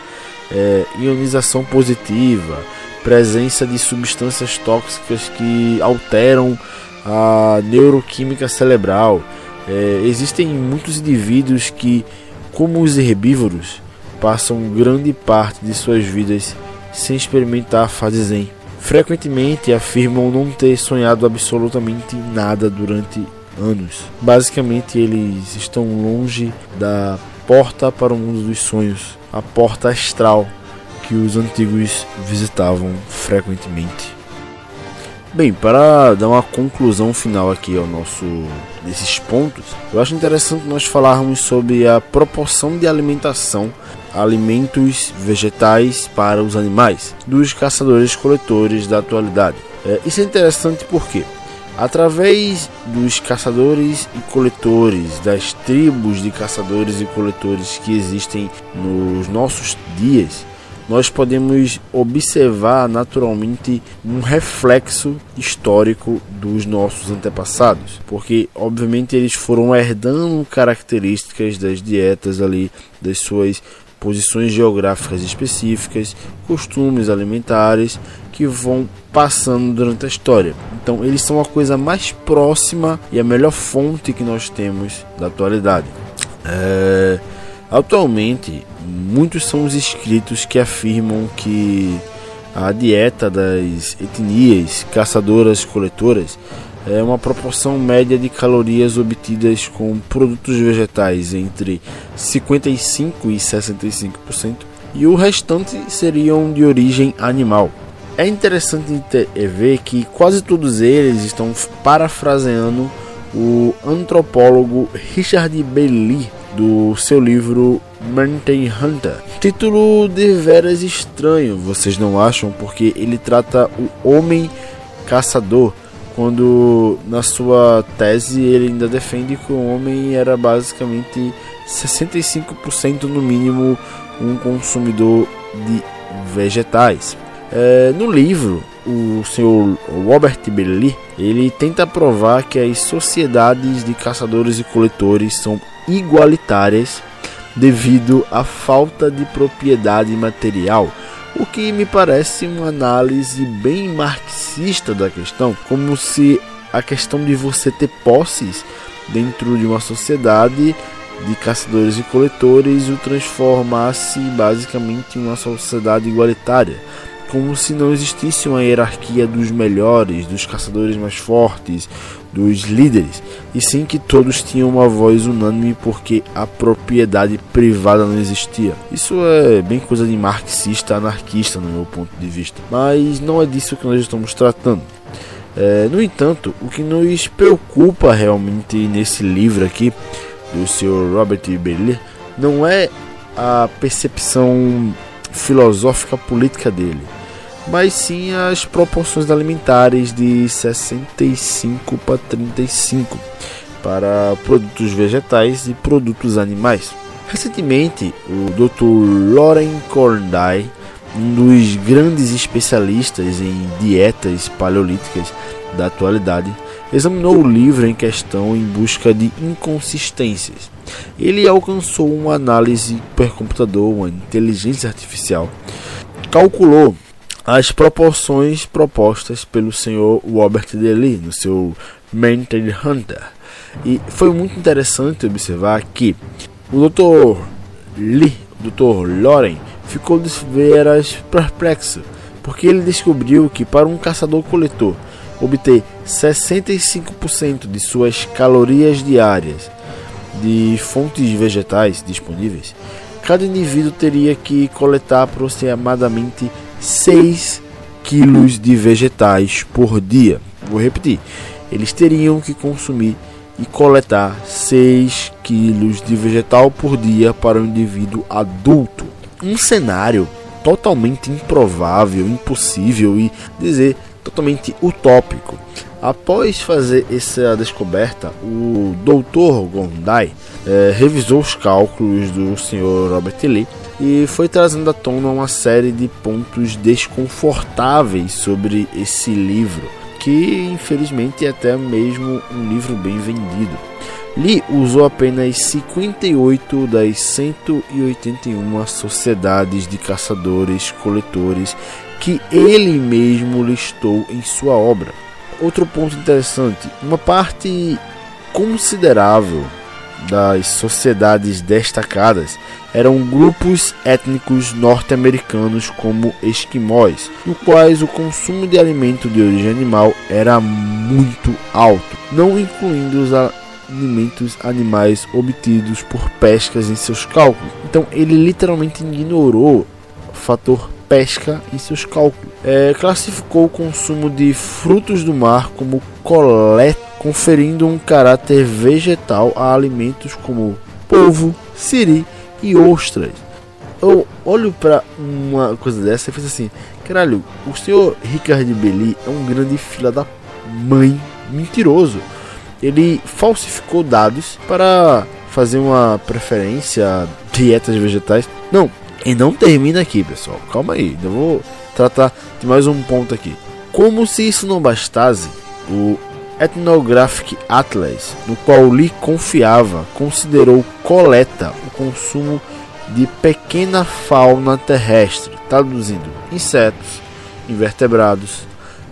é, ionização positiva, presença de substâncias tóxicas que alteram a neuroquímica cerebral. É, existem muitos indivíduos que, como os herbívoros, passam grande parte de suas vidas sem experimentar a fase zen. Frequentemente afirmam não ter sonhado absolutamente nada durante anos. Basicamente, eles estão longe da porta para o mundo dos sonhos, a porta astral que os antigos visitavam frequentemente. Bem, para dar uma conclusão final aqui ao nosso desses pontos, eu acho interessante nós falarmos sobre a proporção de alimentação alimentos vegetais para os animais dos caçadores-coletores da atualidade. É, isso é interessante porque Através dos caçadores e coletores, das tribos de caçadores e coletores que existem nos nossos dias, nós podemos observar naturalmente um reflexo histórico dos nossos antepassados, porque obviamente eles foram herdando características das dietas ali, das suas posições geográficas específicas, costumes alimentares que vão passando durante a história. Então, eles são a coisa mais próxima e a melhor fonte que nós temos da atualidade. É... Atualmente, muitos são os escritos que afirmam que a dieta das etnias caçadoras-coletoras é uma proporção média de calorias obtidas com produtos vegetais entre 55% e 65%, e o restante seriam de origem animal. É interessante ver que quase todos eles estão parafraseando o antropólogo Richard Bailey do seu livro Mountain Hunter. Título de veras estranho, vocês não acham? Porque ele trata o homem caçador quando na sua tese ele ainda defende que o homem era basicamente 65% no mínimo um consumidor de vegetais. É, no livro, o senhor Robert Belli ele tenta provar que as sociedades de caçadores e coletores são igualitárias devido à falta de propriedade material o que me parece uma análise bem marxista da questão, como se a questão de você ter posses dentro de uma sociedade de caçadores e coletores o transformasse basicamente em uma sociedade igualitária, como se não existisse uma hierarquia dos melhores, dos caçadores mais fortes, dos líderes, e sim que todos tinham uma voz unânime porque a propriedade privada não existia. Isso é bem coisa de marxista, anarquista no meu ponto de vista, mas não é disso que nós estamos tratando. É, no entanto, o que nos preocupa realmente nesse livro aqui do Sr. Robert Bellier não é a percepção filosófica política dele, mas sim as proporções alimentares de 65 para 35 para produtos vegetais e produtos animais. Recentemente, o Dr. Lauren Corndy, um dos grandes especialistas em dietas paleolíticas da atualidade, examinou o livro em questão em busca de inconsistências. Ele alcançou uma análise por computador, uma inteligência artificial, calculou as proporções propostas pelo senhor Robert Dely no seu Mental Hunter. E foi muito interessante observar que o Dr. Lee, o Dr. Loren, ficou de veras perplexo, porque ele descobriu que para um caçador-coletor obter 65% de suas calorias diárias de fontes vegetais disponíveis, cada indivíduo teria que coletar aproximadamente 6 quilos de vegetais por dia. Vou repetir, eles teriam que consumir e coletar 6 quilos de vegetal por dia para um indivíduo adulto. Um cenário totalmente improvável, impossível e dizer totalmente utópico. Após fazer essa descoberta, o Dr. Gondai eh, revisou os cálculos do Sr. Robert Lee e foi trazendo à tona uma série de pontos desconfortáveis sobre esse livro, que infelizmente é até mesmo um livro bem vendido. Lee usou apenas 58 das 181 sociedades de caçadores-coletores que ele mesmo listou em sua obra. outro ponto interessante, uma parte considerável das sociedades destacadas eram grupos étnicos norte-americanos como esquimós, no quais o consumo de alimento de origem animal era muito alto, não incluindo os alimentos animais obtidos por pescas em seus cálculos. Então ele literalmente ignorou o fator pesca em seus cálculos. É, classificou o consumo de frutos do mar como coleta, conferindo um caráter vegetal a alimentos como polvo, siri e ostras. Eu olho para uma coisa dessa e penso assim: caralho, o senhor Ricardo Belli é um grande fila da mãe mentiroso. Ele falsificou dados para fazer uma preferência dietas vegetais. Não, e não termina aqui, pessoal. Calma aí, eu vou tratar de mais um ponto aqui. Como se isso não bastasse, o Ethnographic Atlas, no qual Lee confiava, considerou coleta o consumo de pequena fauna terrestre, traduzindo insetos, invertebrados,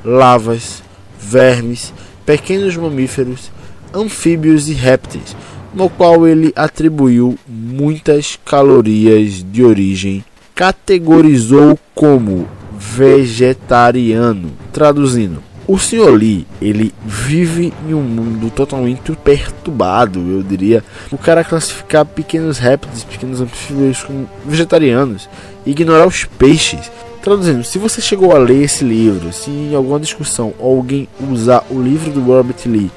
lavas, vermes, pequenos mamíferos, anfíbios e répteis, no qual ele atribuiu muitas calorias de origem, categorizou como vegetariano. Traduzindo, o Sr. Lee, ele vive em um mundo totalmente perturbado, eu diria. O cara classificar pequenos répteis, pequenos anfíbios como vegetarianos, ignorar os peixes. Traduzindo, se você chegou a ler esse livro, se em alguma discussão alguém usar o livro do Robert Lee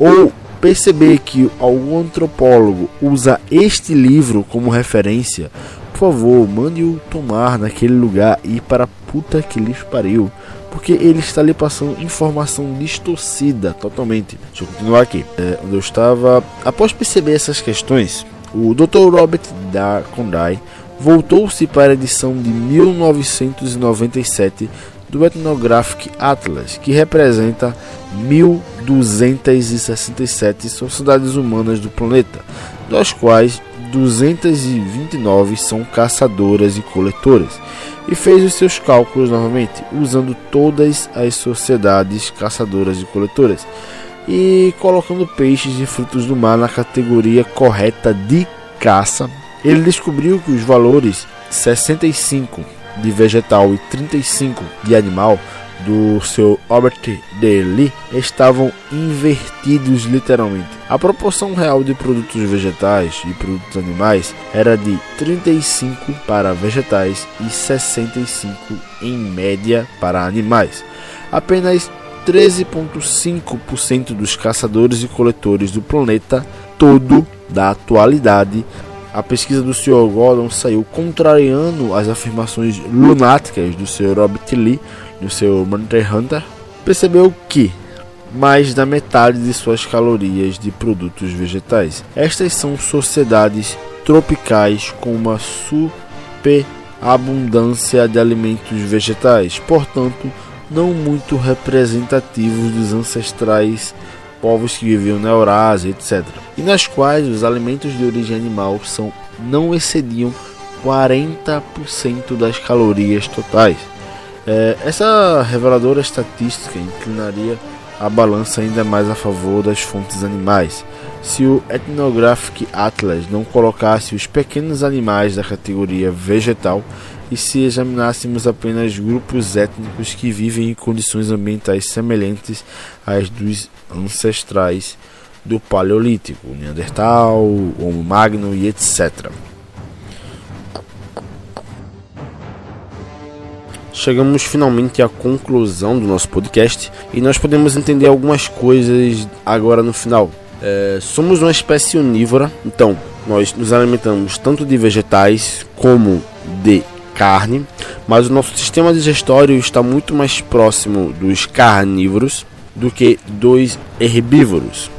ou perceber que algum antropólogo usa este livro como referência, por favor, mande-o tomar naquele lugar e ir para a puta que lhes pariu. Porque ele está lhe passando informação distorcida totalmente. Deixa eu continuar aqui. É, onde eu estava. Após perceber essas questões, o Dr. Robert da Condai voltou-se para a edição de 1997 do Ethnographic Atlas, que representa 1267 sociedades humanas do planeta, das quais 229 são caçadoras e coletoras, e fez os seus cálculos novamente, usando todas as sociedades caçadoras e coletoras, e colocando peixes e frutos do mar na categoria correta de caça. Ele descobriu que os valores 65 de vegetal e 35 de animal do seu Robert D. Lee estavam invertidos literalmente. A proporção real de produtos vegetais e produtos animais era de 35 para vegetais e 65 em média para animais. Apenas 13,5% dos caçadores e coletores do planeta todo da atualidade a pesquisa do Sr. Gordon saiu contrariando as afirmações lunáticas do Sr. Robert Lee no seu Monster Hunter. Percebeu que mais da metade de suas calorias de produtos vegetais. Estas são sociedades tropicais com uma superabundância de alimentos vegetais, portanto, não muito representativos dos ancestrais povos que viviam na Eurásia, etc. E nas quais os alimentos de origem animal são, não excediam 40% das calorias totais. É, essa reveladora estatística inclinaria a balança ainda mais a favor das fontes animais. Se o Ethnographic Atlas não colocasse os pequenos animais da categoria vegetal e se examinássemos apenas grupos étnicos que vivem em condições ambientais semelhantes às dos ancestrais do Paleolítico, Neandertal, Homo Magno e etc. Chegamos finalmente à conclusão do nosso podcast e nós podemos entender algumas coisas agora no final. É, somos uma espécie onívora, então nós nos alimentamos tanto de vegetais como de carne, mas o nosso sistema digestório está muito mais próximo dos carnívoros do que dos herbívoros.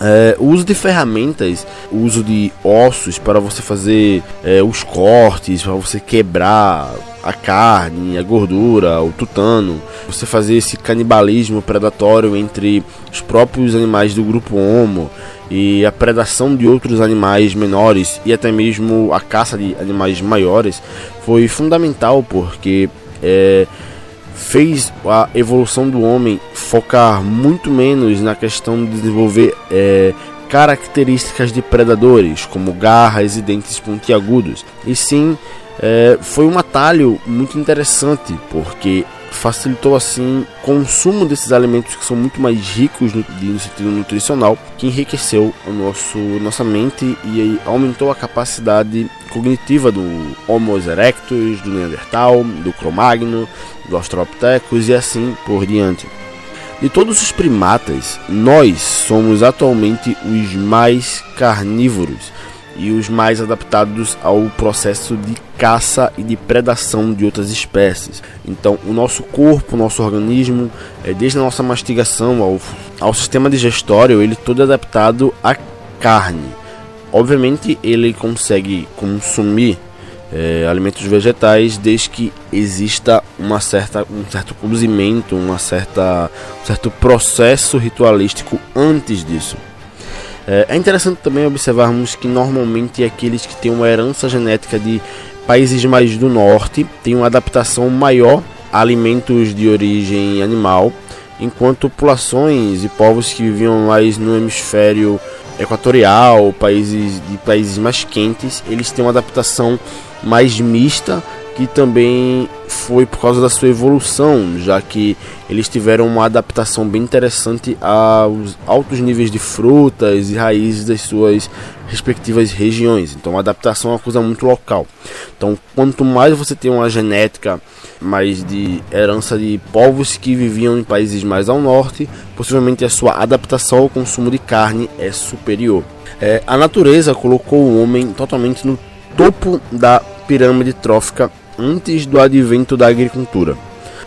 É, o uso de ferramentas, o uso de ossos para você fazer é, os cortes, para você quebrar a carne, a gordura, o tutano, você fazer esse canibalismo predatório entre os próprios animais do grupo Homo e a predação de outros animais menores e até mesmo a caça de animais maiores foi fundamental porque é, fez a evolução do homem focar muito menos na questão de desenvolver é, características de predadores, como garras e dentes pontiagudos, e sim é, foi um atalho muito interessante, porque facilitou assim o consumo desses alimentos que são muito mais ricos no, no sentido nutricional, que enriqueceu o nosso, nossa mente e aumentou a capacidade cognitiva do Homo erectus, do Neandertal, do Cro-Magnon, do Australopithecus e assim por diante. De todos os primatas, nós somos atualmente os mais carnívoros e os mais adaptados ao processo de caça e de predação de outras espécies. Então, o nosso corpo, o nosso organismo, é, desde a nossa mastigação ao, ao sistema digestório, ele todo é adaptado à carne. Obviamente, ele consegue consumir é, alimentos vegetais desde que exista uma certa, um certo cozimento, uma certa, um certo processo ritualístico antes disso. É, é interessante também observarmos que normalmente aqueles que têm uma herança genética de países mais do norte têm uma adaptação maior a alimentos de origem animal, enquanto populações e povos que viviam mais no hemisfério equatorial, países de países mais quentes, eles têm uma adaptação mais mista, que também foi por causa da sua evolução, já que eles tiveram uma adaptação bem interessante aos altos níveis de frutas e raízes das suas respectivas regiões. Então, a adaptação é uma coisa muito local. Então, quanto mais você tem uma genética mais de herança de povos que viviam em países mais ao norte, possivelmente a sua adaptação ao consumo de carne é superior. É, a natureza colocou o homem totalmente no topo da pirâmide trófica antes do advento da agricultura.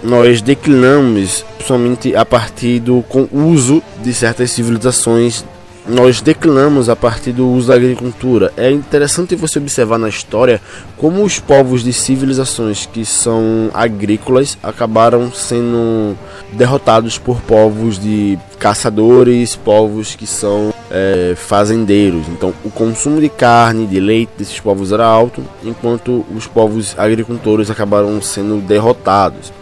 Nós declinamos somente a partir do uso de certas civilizações nós declinamos a partir do uso da agricultura. É interessante você observar na história como os povos de civilizações que são agrícolas acabaram sendo derrotados por povos de caçadores, povos que são é, fazendeiros. Então, o consumo de carne, de leite desses povos era alto, enquanto os povos agricultores acabaram sendo derrotados.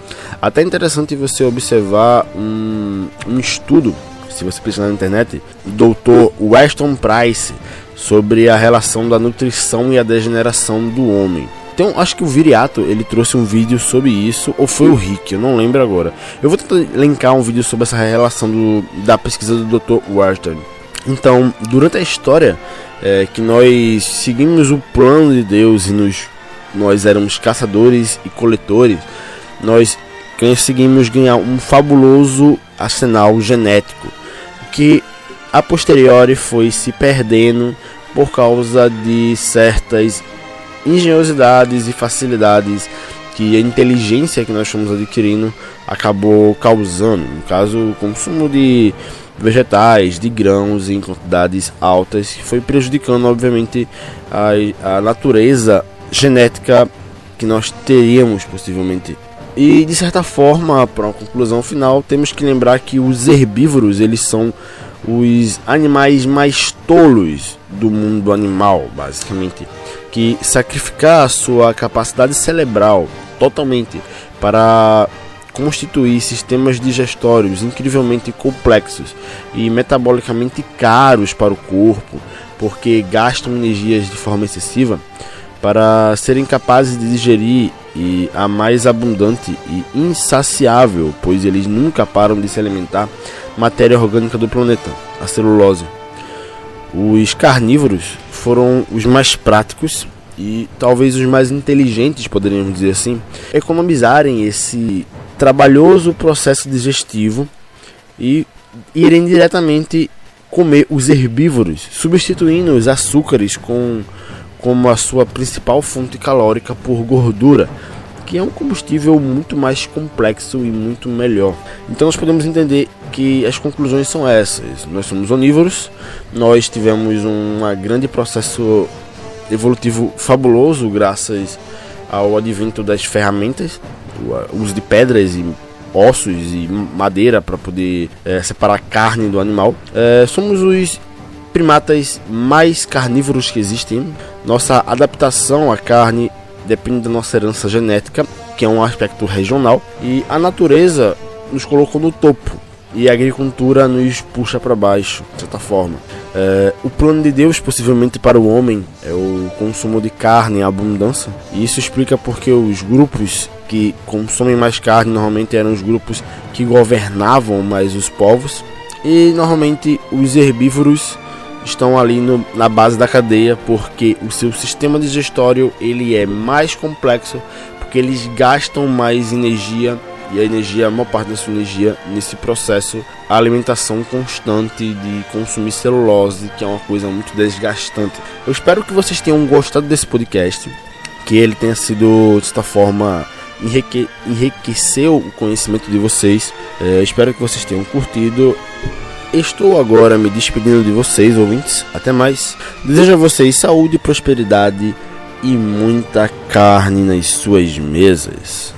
Até interessante você observar um, um estudo se você pesquisar na internet, doutor Weston Price sobre a relação da nutrição e a degeneração do homem. Então, acho que o Viriato ele trouxe um vídeo sobre isso, ou foi o Rick, eu não lembro agora. Eu vou tentar linkar um vídeo sobre essa relação do, da pesquisa do Dr. Weston. Então, durante a história é, que nós seguimos o plano de Deus e nos, nós éramos caçadores e coletores, nós conseguimos ganhar um fabuloso arsenal genético que a posteriori foi se perdendo por causa de certas engenhosidades e facilidades que a inteligência que nós fomos adquirindo acabou causando. No caso, o consumo de vegetais, de grãos em quantidades altas, que foi prejudicando, obviamente, a, a natureza genética que nós teríamos possivelmente e de certa forma, para uma conclusão final, temos que lembrar que os herbívoros, eles são os animais mais tolos do mundo animal, basicamente, que sacrificar a sua capacidade cerebral totalmente para constituir sistemas digestórios incrivelmente complexos e metabolicamente caros para o corpo, porque gastam energias de forma excessiva para serem capazes de digerir e a mais abundante e insaciável, pois eles nunca param de se alimentar, matéria orgânica do planeta, a celulose. Os carnívoros foram os mais práticos e talvez os mais inteligentes, poderíamos dizer assim, economizarem esse trabalhoso processo digestivo e irem diretamente comer os herbívoros, substituindo os açúcares com como a sua principal fonte calórica por gordura, que é um combustível muito mais complexo e muito melhor. Então nós podemos entender que as conclusões são essas. Nós somos onívoros, nós tivemos um grande processo evolutivo fabuloso graças ao advento das ferramentas, o uso de pedras e ossos e madeira para poder é, separar carne do animal. É, somos os primatas mais carnívoros que existem. Nossa adaptação à carne depende da nossa herança genética que é um aspecto regional, e a natureza nos colocou no topo e a agricultura nos puxa para baixo, de certa forma. É, o plano de Deus, possivelmente para o homem, é o consumo de carne em abundância, e isso explica porque os grupos que consomem mais carne normalmente eram os grupos que governavam mais os povos, e normalmente os herbívoros estão ali no, na base da cadeia porque o seu sistema digestório ele é mais complexo porque eles gastam mais energia e a energia, a maior parte da sua energia nesse processo, a alimentação constante de consumir celulose, que é uma coisa muito desgastante. Eu espero que vocês tenham gostado desse podcast, que ele tenha sido de certa forma enrique enriqueceu o conhecimento de vocês. É, espero que vocês tenham curtido. Estou agora me despedindo de vocês, ouvintes. Até mais. Desejo a vocês saúde, prosperidade e muita carne nas suas mesas.